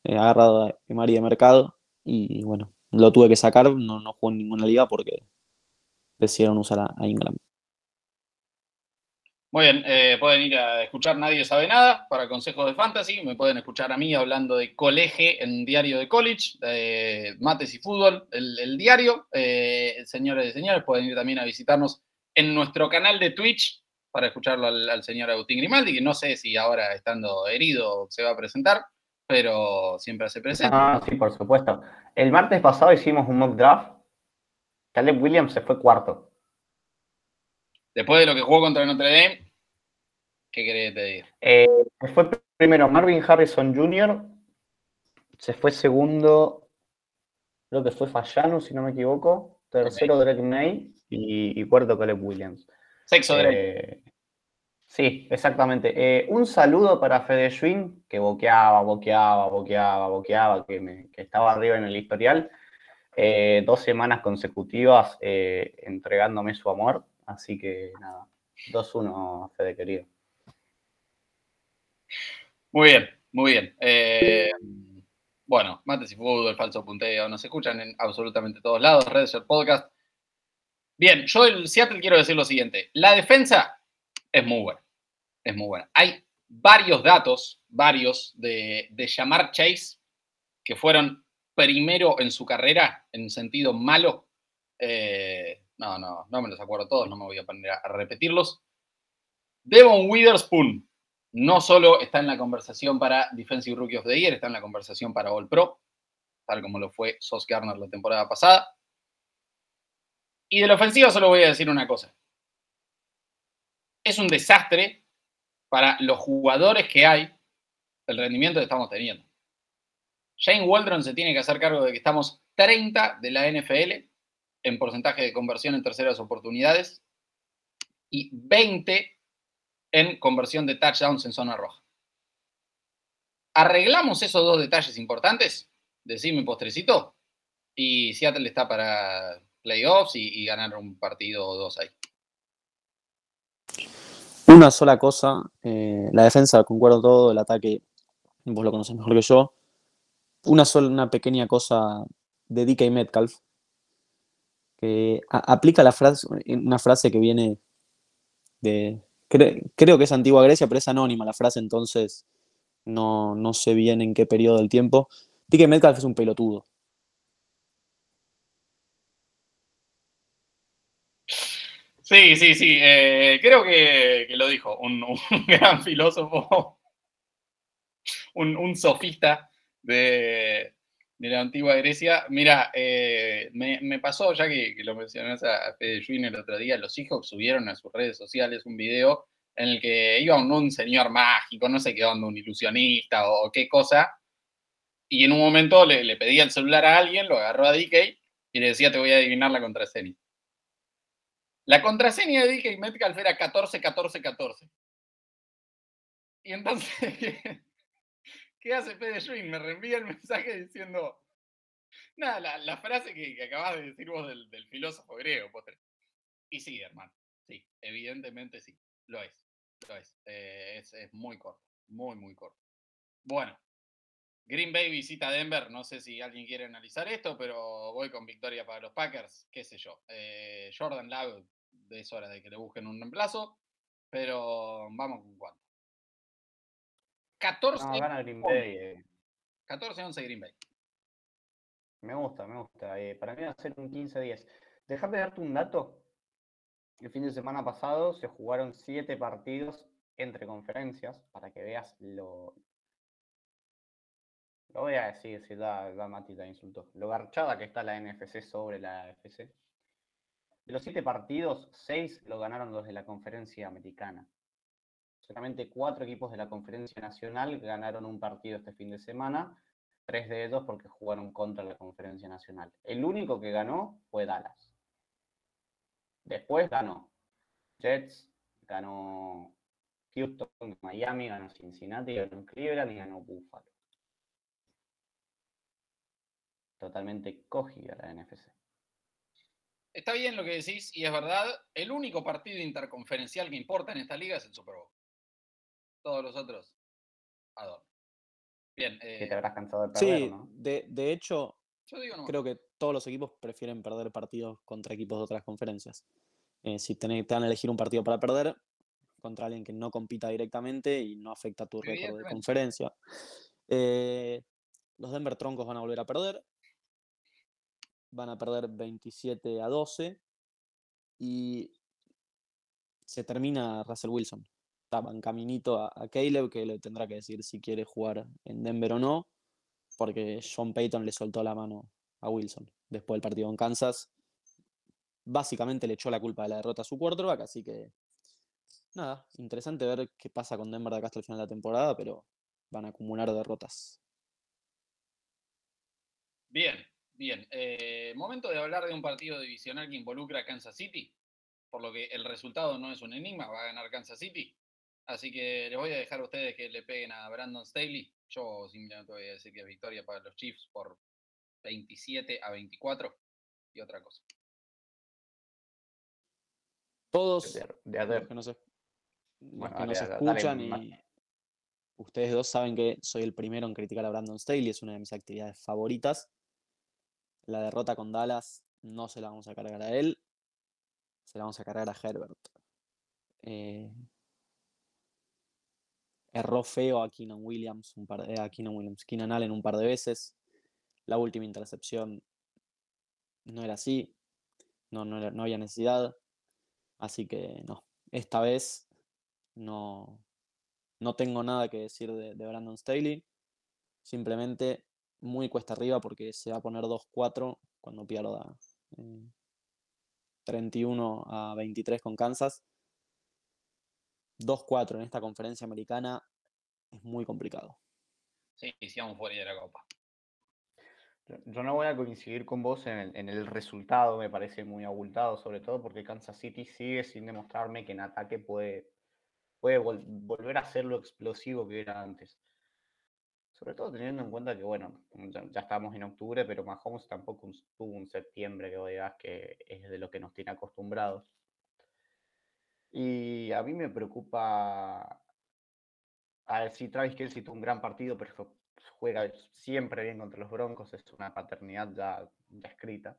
eh, agarrado a María de Mercado y bueno, lo tuve que sacar, no, no jugó en ninguna liga porque decidieron usar a Ingram. Muy bien, eh, pueden ir a escuchar Nadie Sabe Nada para consejos de fantasy. Me pueden escuchar a mí hablando de colegio en diario de college, mates y fútbol, el, diario. Eh, señores y señores, pueden ir también a visitarnos en nuestro canal de Twitch para escucharlo al, señor Agustín Grimaldi, que no sé si ahora estando herido se va a presentar, pero siempre hace presenta. Ah, sí, por supuesto. El martes pasado hicimos un mock draft. Caleb Williams se fue cuarto. Después de lo que jugó contra Notre Dame, ¿qué querés pedir? Eh, fue primero Marvin Harrison Jr., se fue segundo, creo que fue Fallano, si no me equivoco, tercero Drake May y, cuarto Caleb Williams. Sexo Drake. Eh, sí, exactamente. Eh, un saludo para Fede Schwinn, que boqueaba, boqueaba, boqueaba, boqueaba, que, que estaba arriba en el historial. dos semanas consecutivas entregándome su amor. Así que nada, 2-1, Fede querido. Muy bien, muy bien. Eh, bueno, Mates y Fútbol, Falso Punteo, nos escuchan en absolutamente todos lados, redes, podcast. Bien, yo del Seattle quiero decir lo siguiente. La defensa es muy buena. Es muy buena. Hay varios datos, varios, de, de Llamar Chase, que fueron primero en su carrera, en sentido malo, eh, no, no, no me los acuerdo todos, no me voy a poner a repetirlos. Devon Witherspoon no solo está en la conversación para Defensive Rookie of the Year, está en la conversación para All Pro, tal como lo fue Sos Garner la temporada pasada. Y de la ofensiva solo voy a decir una cosa. Es un desastre para los jugadores que hay el rendimiento que estamos teniendo. Shane Waldron se tiene que hacer cargo de que estamos 30 de la NFL en porcentaje de conversión en terceras oportunidades y 20 en conversión de touchdowns en zona roja. ¿Arreglamos esos dos detalles importantes? Decime postrecito. Y Seattle está para playoffs y, ganar un partido o dos ahí. Una sola cosa, eh, la defensa, concuerdo todo, el ataque, vos lo conocés mejor que yo. Una sola, una pequeña cosa de DK Metcalf, que aplica la frase, una frase que viene de, creo que es antigua Grecia, pero es anónima la frase, entonces no, no sé bien en qué periodo del tiempo. DK Metcalf es un pelotudo. Sí, sí, sí. Eh, creo que, lo dijo un, gran filósofo, un, sofista de, la antigua Grecia. Mira, eh, me, pasó, ya que, lo mencionaste a Fede el otro día, los hijos subieron a sus redes sociales un video en el que iba un, señor mágico, no sé qué onda, un ilusionista o, qué cosa, y en un momento le, le pedía el celular a alguien, lo agarró a DK y le decía, te voy a adivinar la contraseña. La contraseña de DK Metcalf era 14, 14, 14. Y entonces, ¿qué hace Fede Schwinn? Me reenvía el mensaje diciendo, nada, la, frase que, acabas de decir vos del, filósofo griego, Potter. Y sí, hermano, sí, evidentemente sí, lo es, lo es. Eh, es, es muy corto, muy, muy corto. Bueno, Green Bay visita Denver. No sé si alguien quiere analizar esto, pero voy con victoria para los Packers. Qué sé yo. Eh, Jordan Love es hora de que le busquen un reemplazo, pero vamos con cuánto. 14. No, gana Green Bay. 14-11 eh. Green Bay. Me gusta, me gusta. Eh, para mí va a ser un 15-10. Déjame darte un dato. El fin de semana pasado se jugaron siete partidos entre conferencias para que veas lo. Lo voy a decir si da, da matita insulto. Lo garchada que está la NFC sobre la AFC. De los siete partidos, seis lo ganaron los de la conferencia americana. Solamente cuatro equipos de la conferencia nacional ganaron un partido este fin de semana, tres de ellos porque jugaron contra la conferencia nacional. El único que ganó fue Dallas. Después ganó Jets, ganó Houston, Miami, ganó Cincinnati, ganó Cleveland y ganó Buffalo. Totalmente cogida la NFC está bien lo que decís y es verdad, el único partido interconferencial que importa en esta liga es el Super Bowl. Todos los otros. Bien. Eh, te habrás cansado de perder, sí, de, hecho, creo que todos los equipos prefieren perder partidos contra equipos de otras conferencias. Eh, si te van a elegir un partido para perder contra alguien que no compita directamente y no afecta tu récord de conferencia. Eh, los Denver Troncos van a volver a perder van a perder 27 a 12 y se termina Russell Wilson. Estaba en caminito a, Caleb, que le tendrá que decir si quiere jugar en Denver o no, porque John Payton le soltó la mano a Wilson después del partido en Kansas. Básicamente le echó la culpa de la derrota a su quarterback, así que nada, interesante ver qué pasa con Denver de acá hasta el final de la temporada, pero van a acumular derrotas. Bien, Bien, eh, momento de hablar de un partido divisional que involucra a Kansas City, por lo que el resultado no es un enigma, va a ganar Kansas City. Así que les voy a dejar a ustedes que le peguen a Brandon Staley. Yo simplemente voy a decir que es victoria para los Chiefs por 27 a 24 y otra cosa. Todos los que nos, escuchan y ustedes dos saben que soy el primero en criticar a Brandon Staley, es una de mis actividades favoritas. La derrota con Dallas no se la vamos a cargar a él, se la vamos a cargar a Herbert. Eh, erró feo a Keenan Williams, un par de, a Keenan Williams, Keenan Allen un par de veces. La última intercepción no era así, no, no, había necesidad. Así que no, esta vez no, no tengo nada que decir de, de Brandon Staley. Simplemente muy cuesta arriba porque se va a poner 2-4 cuando pierda 31 eh, a 23 con Kansas. 2-4 en esta conferencia americana es muy complicado. Sí, sí, vamos fuera de la Copa. Yo no voy a coincidir con vos en el, resultado, me parece muy abultado, sobre todo porque Kansas City sigue sin demostrarme que en ataque puede, puede volver a ser lo explosivo que era antes. Sobre todo teniendo en cuenta que, bueno, ya, estamos en octubre, pero Mahomes tampoco tuvo un septiembre que digas que es de lo que nos tiene acostumbrados. Y a mí me preocupa. A ver, si Travis Kelsey tuvo un gran partido, pero juega siempre bien contra los Broncos, es una paternidad ya, escrita.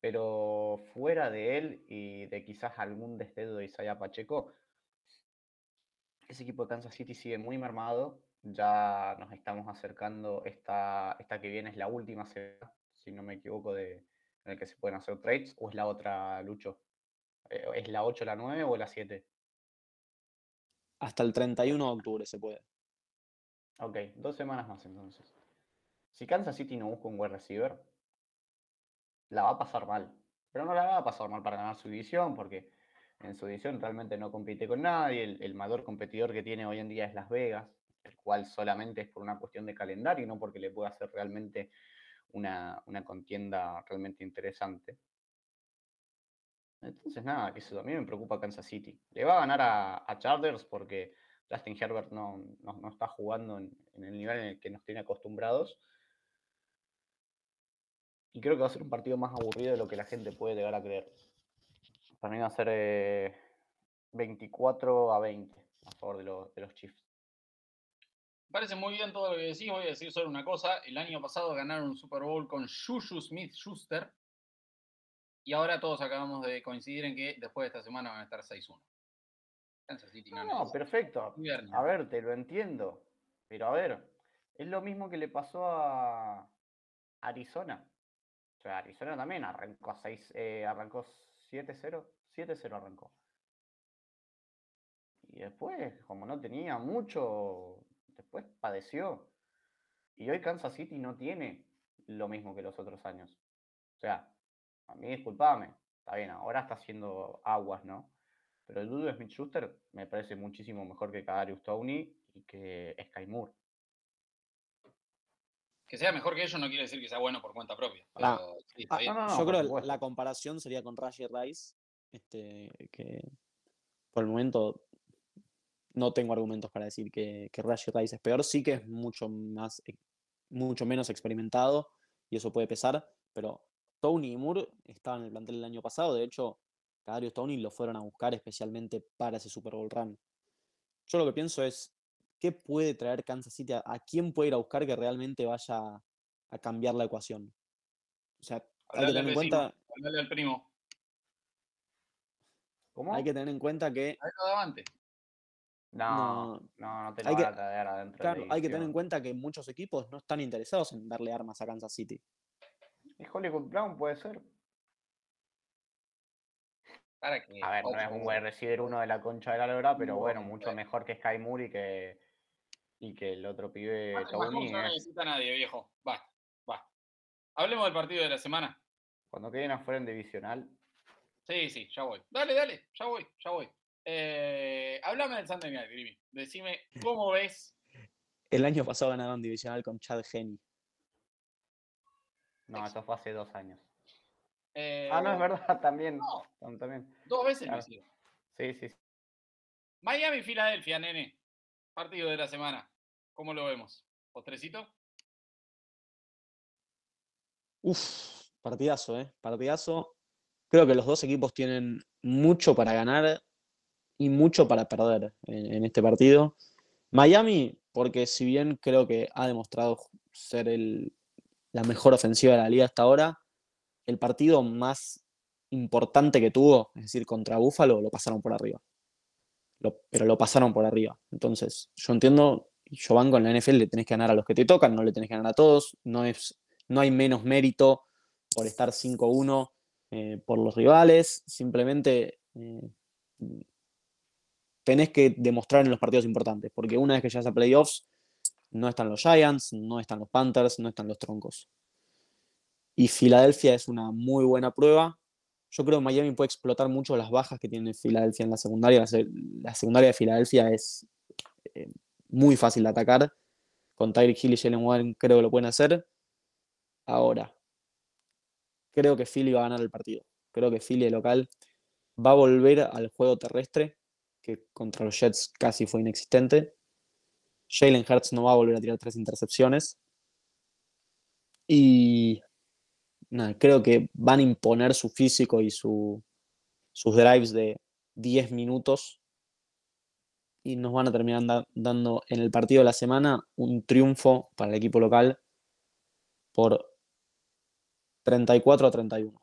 Pero fuera de él y de quizás algún destello de Isaiah Pacheco, ese equipo de Kansas City sigue muy mermado. Ya nos estamos acercando. Esta, esta que viene es la última semana, si no me equivoco, de, en el que se pueden hacer trades. ¿O es la otra, Lucho? Eh, ¿Es la 8, la 9 o la 7? Hasta el 31 de octubre se puede. Ok, dos semanas más entonces. Si Kansas City no busca un wide receiver, la va a pasar mal. Pero no la va a pasar mal para ganar su división, porque en su división realmente no compite con nadie. El, mayor competidor que tiene hoy en día es Las Vegas, el cual solamente es por una cuestión de calendario y no porque le pueda hacer realmente una, contienda realmente interesante. Entonces, nada, que eso mí me preocupa Kansas City. Le va a ganar a Chargers porque Justin Herbert no, está jugando en, el nivel en el que nos tiene acostumbrados. Y creo que va a ser un partido más aburrido de lo que la gente puede llegar a creer. Para mí va a ser 24 eh, a 20 a favor de, de los Chiefs. parece muy bien todo lo que decís. Voy a decir solo una cosa. El año pasado ganaron un Super Bowl con Shushu Smith Schuster. Y ahora todos acabamos de coincidir en que después de esta semana van a estar 6-1 no, perfecto. A ver, te lo entiendo. Pero a ver, es lo mismo que le pasó a Arizona. O sea, Arizona también arrancó 6, eh, arrancó 7-0. 7-0 arrancó. Y después, como no tenía mucho, después padeció. Y hoy Kansas City no tiene lo mismo que los otros años. O sea, a mí disculpame, está bien, ahora está haciendo aguas, ¿no? Pero el Dudu Smith Schuster me parece muchísimo mejor que Kadarius Tony y que Sky Moore. Que sea mejor que ellos no quiere decir que sea bueno por cuenta propia. Ah, ah, yo creo que la comparación sería con Rashi Rice, este, que por el momento no tengo argumentos para decir que, que Rashi Rice es peor. Sí que es mucho más, eh, mucho menos experimentado y eso puede pesar, pero Tony y Moore estaban en el plantel el año pasado. De hecho, Kadarius Tony lo fueron a buscar especialmente para ese Super Bowl run. Yo lo que pienso es, ¿qué puede traer Kansas City? ¿A, quién puede ir a buscar que realmente vaya a cambiar la ecuación? O sea, hay que tener en cuenta... al primo. ¿Cómo? Hay que tener en cuenta que... No, no, no, te lo hay que, a traer adentro. Claro, hay que tener en cuenta que muchos equipos no están interesados en darle armas a Kansas City. ¿Y Hollywood Brown puede ser? A ver, no es un wide receiver uno de la concha de la lora, pero bueno, mucho mejor que Sky Moore y que, y que el otro pibe Tony. No necesita nadie, viejo. Va, va. Hablemos del partido de la semana. Cuando queden afuera en divisional. Sí, sí, ya voy. Dale, dale, ya voy, ya voy. Eh, háblame del Sunday Night, Grimi. Decime, ¿cómo ves? El año pasado ganaron divisional con Chad Henney. No, eso fue hace dos años ah, no, es eh, verdad, también. también. Dos veces lo Sí, sí, sí. Miami, Filadelfia, nene. Partido de la semana. ¿Cómo lo vemos? ¿Postrecito? Uf, partidazo, ¿eh? Partidazo. Creo que los dos equipos tienen mucho para ganar y mucho para perder en, este partido. Miami, porque si bien creo que ha demostrado ser la mejor ofensiva de la liga hasta ahora, el partido más importante que tuvo, es decir, contra Búfalo, lo pasaron por arriba. pero lo pasaron por arriba. Entonces, yo entiendo, yo banco en la NFL, le tenés que ganar a los que te tocan, no le tenés que ganar a todos, no, es, no hay menos mérito por estar 5-1 eh, por los rivales, simplemente eh, tenés que demostrar en los partidos importantes, porque una vez que llegas a playoffs, no están los Giants, no están los Panthers, no están los Troncos. Y Filadelfia es una muy buena prueba. Yo creo que Miami puede explotar mucho las bajas que tiene Filadelfia en la secundaria. La, secundaria de Filadelfia es eh, muy fácil de atacar. con Tyreek Hill y Jalen Warren creo que lo pueden hacer. Ahora, creo que Philly va a ganar el partido. Creo que Philly, local, va a volver al juego terrestre, que contra los Jets casi fue inexistente. Jalen Hurts no va a volver a tirar tres intercepciones. Y nada, creo que van a imponer su físico y su, sus drives de 10 minutos y nos van a terminar dando en el partido de la semana un triunfo para el equipo local por 34 a 31.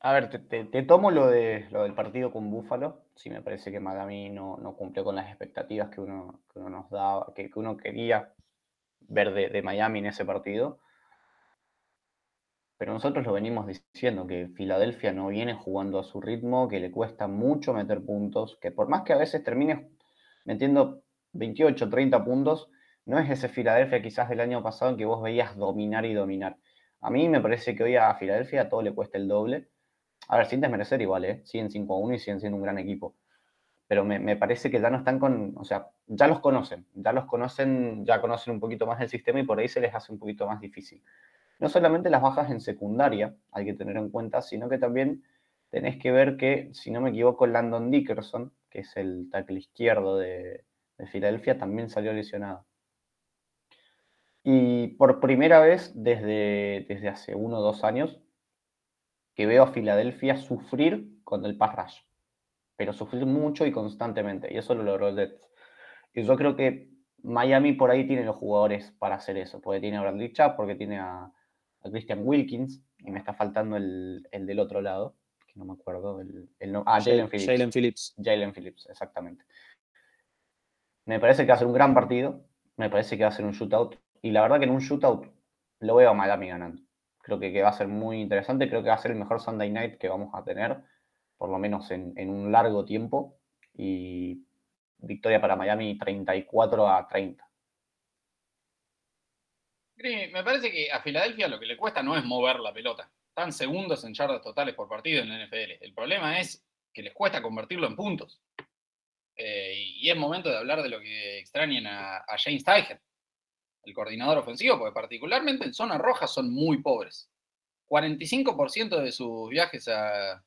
A ver, te, tomo lo, de, lo del partido con Búfalo. Sí, me parece que Miami no, no cumplió con las expectativas que uno, nos daba, que, uno quería ver de, Miami en ese partido. Pero nosotros lo venimos diciendo, que Filadelfia no viene jugando a su ritmo, que le cuesta mucho meter puntos, que por más que a veces termine metiendo 28, 30 puntos, no es ese Filadelfia quizás del año pasado en que vos veías dominar y dominar. A mí me parece que hoy a Filadelfia todo le cuesta el doble a ver, sin desmerecer igual, ¿eh? Siguen 5-1 y siguen siendo un gran equipo. Pero me, parece que ya no están con, o sea, ya los conocen, ya los conocen, ya conocen un poquito más el sistema y por ahí se les hace un poquito más difícil. No solamente las bajas en secundaria hay que tener en cuenta, sino que también tenés que ver que, si no me equivoco, Landon Dickerson, que es el tackle izquierdo de, de Filadelfia, también salió lesionado. Y por primera vez desde, desde hace uno o dos años, que veo a Filadelfia sufrir con el pass rush, pero sufrir mucho y constantemente, y eso lo logró el Jets. Y yo creo que Miami por ahí tiene los jugadores para hacer eso, porque tiene a Bradley Chubb, porque tiene a, Christian Wilkins, y me está faltando el, del otro lado, que no me acuerdo, el, ah, Jalen Phillips. Jalen Phillips. Jalen Phillips, exactamente. Me parece que va a ser un gran partido, me parece que va a ser un shootout, y la verdad que en un shootout lo veo a Miami ganando. Creo que, va a ser muy interesante. Creo que va a ser el mejor Sunday night que vamos a tener, por lo menos en, un largo tiempo. Y victoria para Miami 34 a 30. Me parece que a Filadelfia lo que le cuesta no es mover la pelota. Están segundos en yardas totales por partido en la NFL. El problema es que les cuesta convertirlo en puntos. Eh, y es momento de hablar de lo que extrañan a, a James Tiger el coordinador ofensivo, porque particularmente en zona roja son muy pobres. 45% de sus viajes a,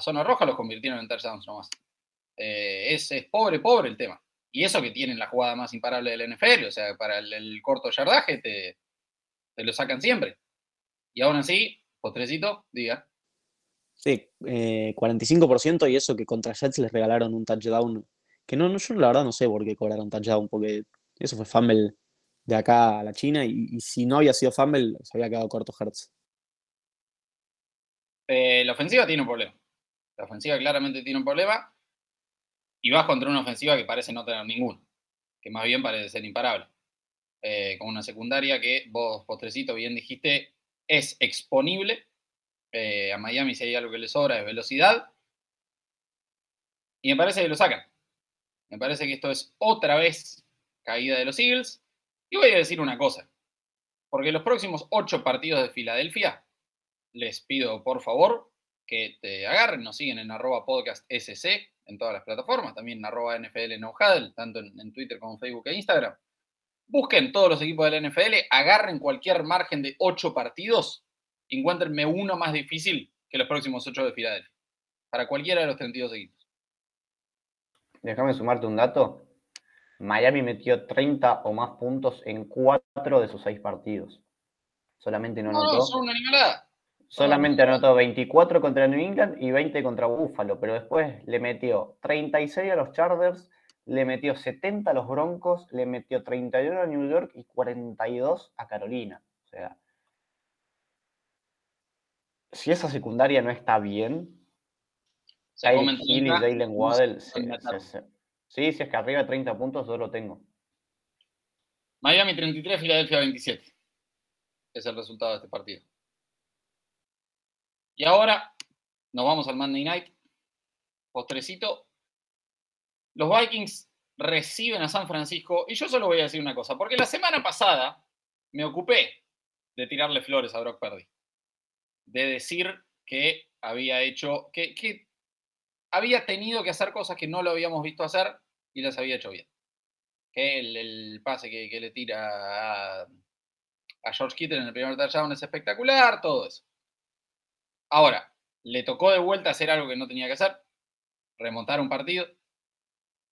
zona roja los convirtieron en touchdowns nomás. Eh, es, pobre, pobre el tema. Y eso que tienen la jugada más imparable del NFL, o sea, para el, corto yardaje te, te, lo sacan siempre. Y aún así, postrecito, diga. Sí, 45% eh, y eso que contra Jets les regalaron un touchdown. Que no, no, yo la verdad no sé por qué cobraron touchdown, porque eso fue fumble de acá a la China y, si no había sido fumble, se había quedado corto Hertz. Eh, la ofensiva tiene un problema. La ofensiva claramente tiene un problema y vas contra una ofensiva que parece no tener ninguno, que más bien parece ser imparable. Eh, con una secundaria que vos, postrecito, bien dijiste, es exponible. Eh, a Miami si hay algo que le sobra es velocidad. Y me parece que lo sacan. Me parece que esto es otra vez caída de los Eagles. Y voy a decir una cosa, porque los próximos ocho partidos de Filadelfia, les pido por favor que te agarren, nos siguen en arroba podcast SC en todas las plataformas, también en arroba NFL no tanto en, Twitter como en Facebook e Instagram. Busquen todos los equipos de la NFL, agarren cualquier margen de ocho partidos encuéntrenme uno más difícil que los próximos ocho de Filadelfia, para cualquiera de los 32 equipos. Déjame sumarte un dato. Miami metió 30 o más puntos en 4 de sus 6 partidos. Solamente no anotó. Solamente anotó 24 contra New England y 20 contra Buffalo, pero después le metió 36 a los Chargers, le metió 70 a los Broncos, le metió 31 a New York y 42 a Carolina. O sea, si esa secundaria no está bien, Hill y Jalen Waddell se, Sí, si es que arriba de 30 puntos yo lo tengo. Miami 33, Filadelfia 27. Es el resultado de este partido. Y ahora nos vamos al Monday Night. Postrecito. Los Vikings reciben a San Francisco. Y yo solo voy a decir una cosa. Porque la semana pasada me ocupé de tirarle flores a Brock Purdy. De decir que había hecho. que había tenido que hacer cosas que no lo habíamos visto hacer y las había hecho bien. Que el, pase que, le tira a, George Kittle en el primer touchdown es espectacular, todo eso. Ahora, le tocó de vuelta hacer algo que no tenía que hacer, remontar un partido,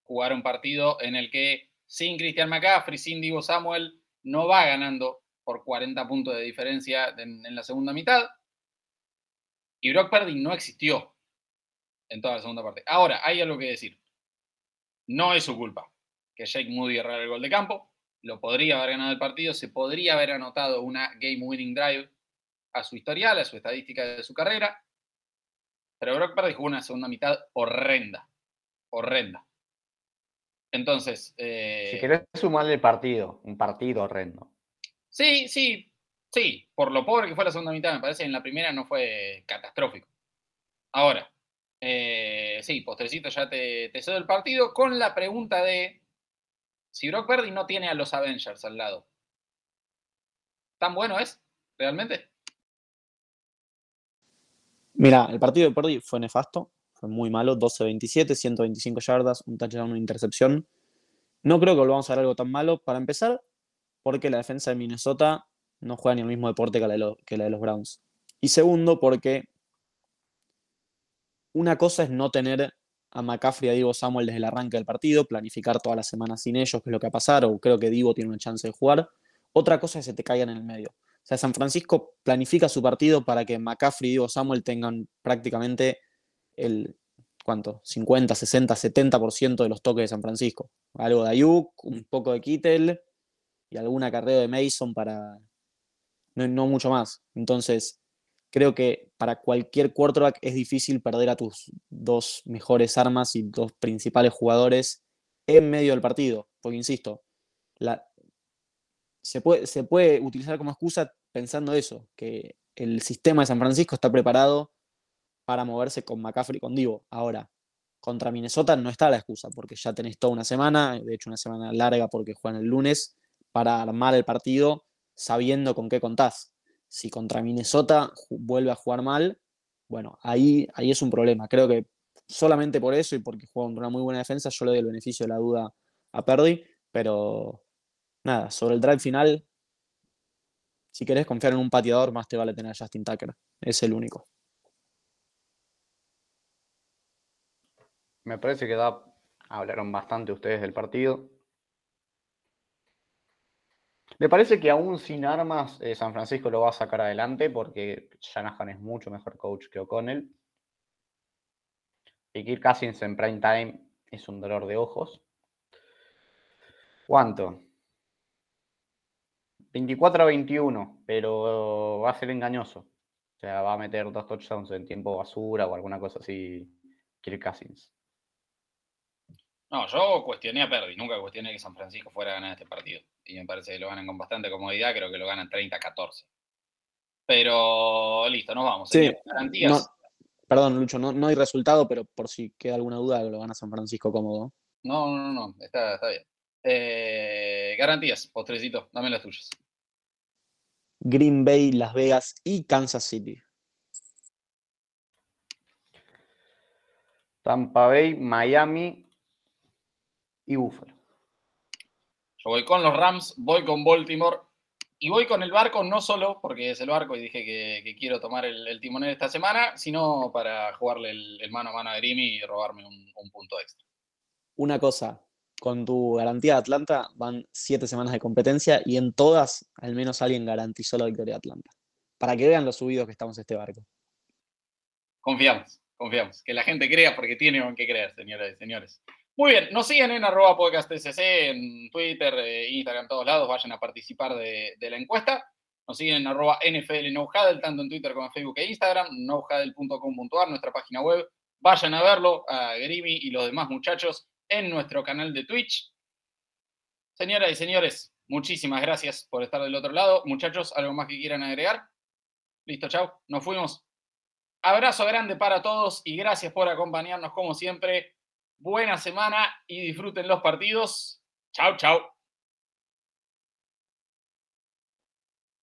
jugar un partido en el que sin Christian McCaffrey, sin Divo Samuel, no va ganando por 40 puntos de diferencia en, la segunda mitad. Y Brock Purdy no existió en toda la segunda parte. Ahora, hay algo que decir. No es su culpa que Jake Moody errara el gol de campo. Lo podría haber ganado el partido. Se podría haber anotado una game winning drive a su historial, a su estadística de su carrera. Pero Brock Purdy jugó una segunda mitad horrenda. Horrenda. Entonces. Eh, si querés sumarle el partido, un partido horrendo. Sí, sí, sí. Por lo pobre que fue la segunda mitad, me parece en la primera no fue catastrófico. Ahora, eh, sí, postrecito ya te, cedo el partido con la pregunta de si Brock Purdy no tiene a los Avengers al lado. ¿Tan bueno es? ¿Realmente? Mira, el partido de Purdy fue nefasto, fue muy malo, 12-27, 125 yardas, un touchdown, una intercepción. No creo que volvamos a ver algo tan malo. Para empezar, porque la defensa de Minnesota no juega ni el mismo deporte que la que la de los Browns. Y segundo, porque una cosa es no tener a McCaffrey y a Divo Samuel desde el arranque del partido, planificar toda la semana sin ellos, qué es lo que va a pasar, o creo que Divo tiene una chance de jugar. Otra cosa es que se te caigan en el medio. O sea, San Francisco planifica su partido para que McCaffrey y Divo Samuel tengan prácticamente el, ¿cuánto? 50, 60, 70% de los toques de San Francisco. Algo de Ayuk, un poco de Kittel y alguna carrera de Mason para... no mucho más. Entonces, creo que para cualquier quarterback es difícil perder a tus dos mejores armas y dos principales jugadores en medio del partido. Porque, insisto, se, puede, se puede utilizar como excusa pensando eso, que el sistema de San Francisco está preparado para moverse con McCaffrey y con Divo. Ahora, contra Minnesota no está la excusa, porque ya tenés toda una semana, de hecho una semana larga porque juegan el lunes, para armar el partido sabiendo con qué contás. Si contra Minnesota vuelve a jugar mal, bueno, ahí, ahí es un problema. Creo que solamente por eso y porque juega contra una muy buena defensa, yo le doy el beneficio de la duda a Perdi, pero nada, sobre el drive final, si querés confiar en un pateador, más te vale tener a Justin Tucker. Es el único. Me parece que hablaron bastante ustedes del partido. Me parece que aún sin armas eh, San Francisco lo va a sacar adelante porque Shanahan es mucho mejor coach que O'Connell. Y Kirk Cousins en prime time es un dolor de ojos. ¿Cuánto? 24 a 21, pero va a ser engañoso. O sea, va a meter dos touchdowns en tiempo basura o alguna cosa así Kirk Cousins. No, yo cuestioné a Perdi, nunca cuestioné que San Francisco fuera a ganar este partido. Y me parece que lo ganan con bastante comodidad, creo que lo ganan 30-14. Pero listo, nos vamos. Sí, garantías. perdón, Lucho, no, hay resultado, pero por si queda alguna duda, lo gana San Francisco cómodo. No, no, no, está, está bien. Eh, garantías, postrecito, dame las tuyas. Green Bay, Las Vegas y Kansas City. Tampa Bay, Miami, y Buffalo. Yo voy con los Rams, voy con Baltimore y voy con el barco no solo porque es el barco y dije que, quiero tomar el, timonel esta semana, sino para jugarle el, mano a mano a Grimy y robarme un, punto extra. Una cosa, con tu garantía de Atlanta van siete semanas de competencia y en todas al menos alguien garantizó la victoria de Atlanta. Para que vean los subidos que estamos en este barco. Confiamos, confiamos. Que la gente crea porque tiene que creer, señoras y señores. Muy bien, nos siguen en arroba podcast en Twitter, eh, Instagram, todos lados, vayan a participar de, la encuesta. Nos siguen en arroba tanto en Twitter como en Facebook e Instagram, nohuddle.com.ar, nuestra página web. Vayan a verlo, a Grimi y los demás muchachos en nuestro canal de Twitch. Señoras y señores, muchísimas gracias por estar del otro lado. Muchachos, ¿algo más que quieran agregar? Listo, chao, nos fuimos. Abrazo grande para todos y gracias por acompañarnos como siempre buena semana y disfruten los partidos. Chao, chao.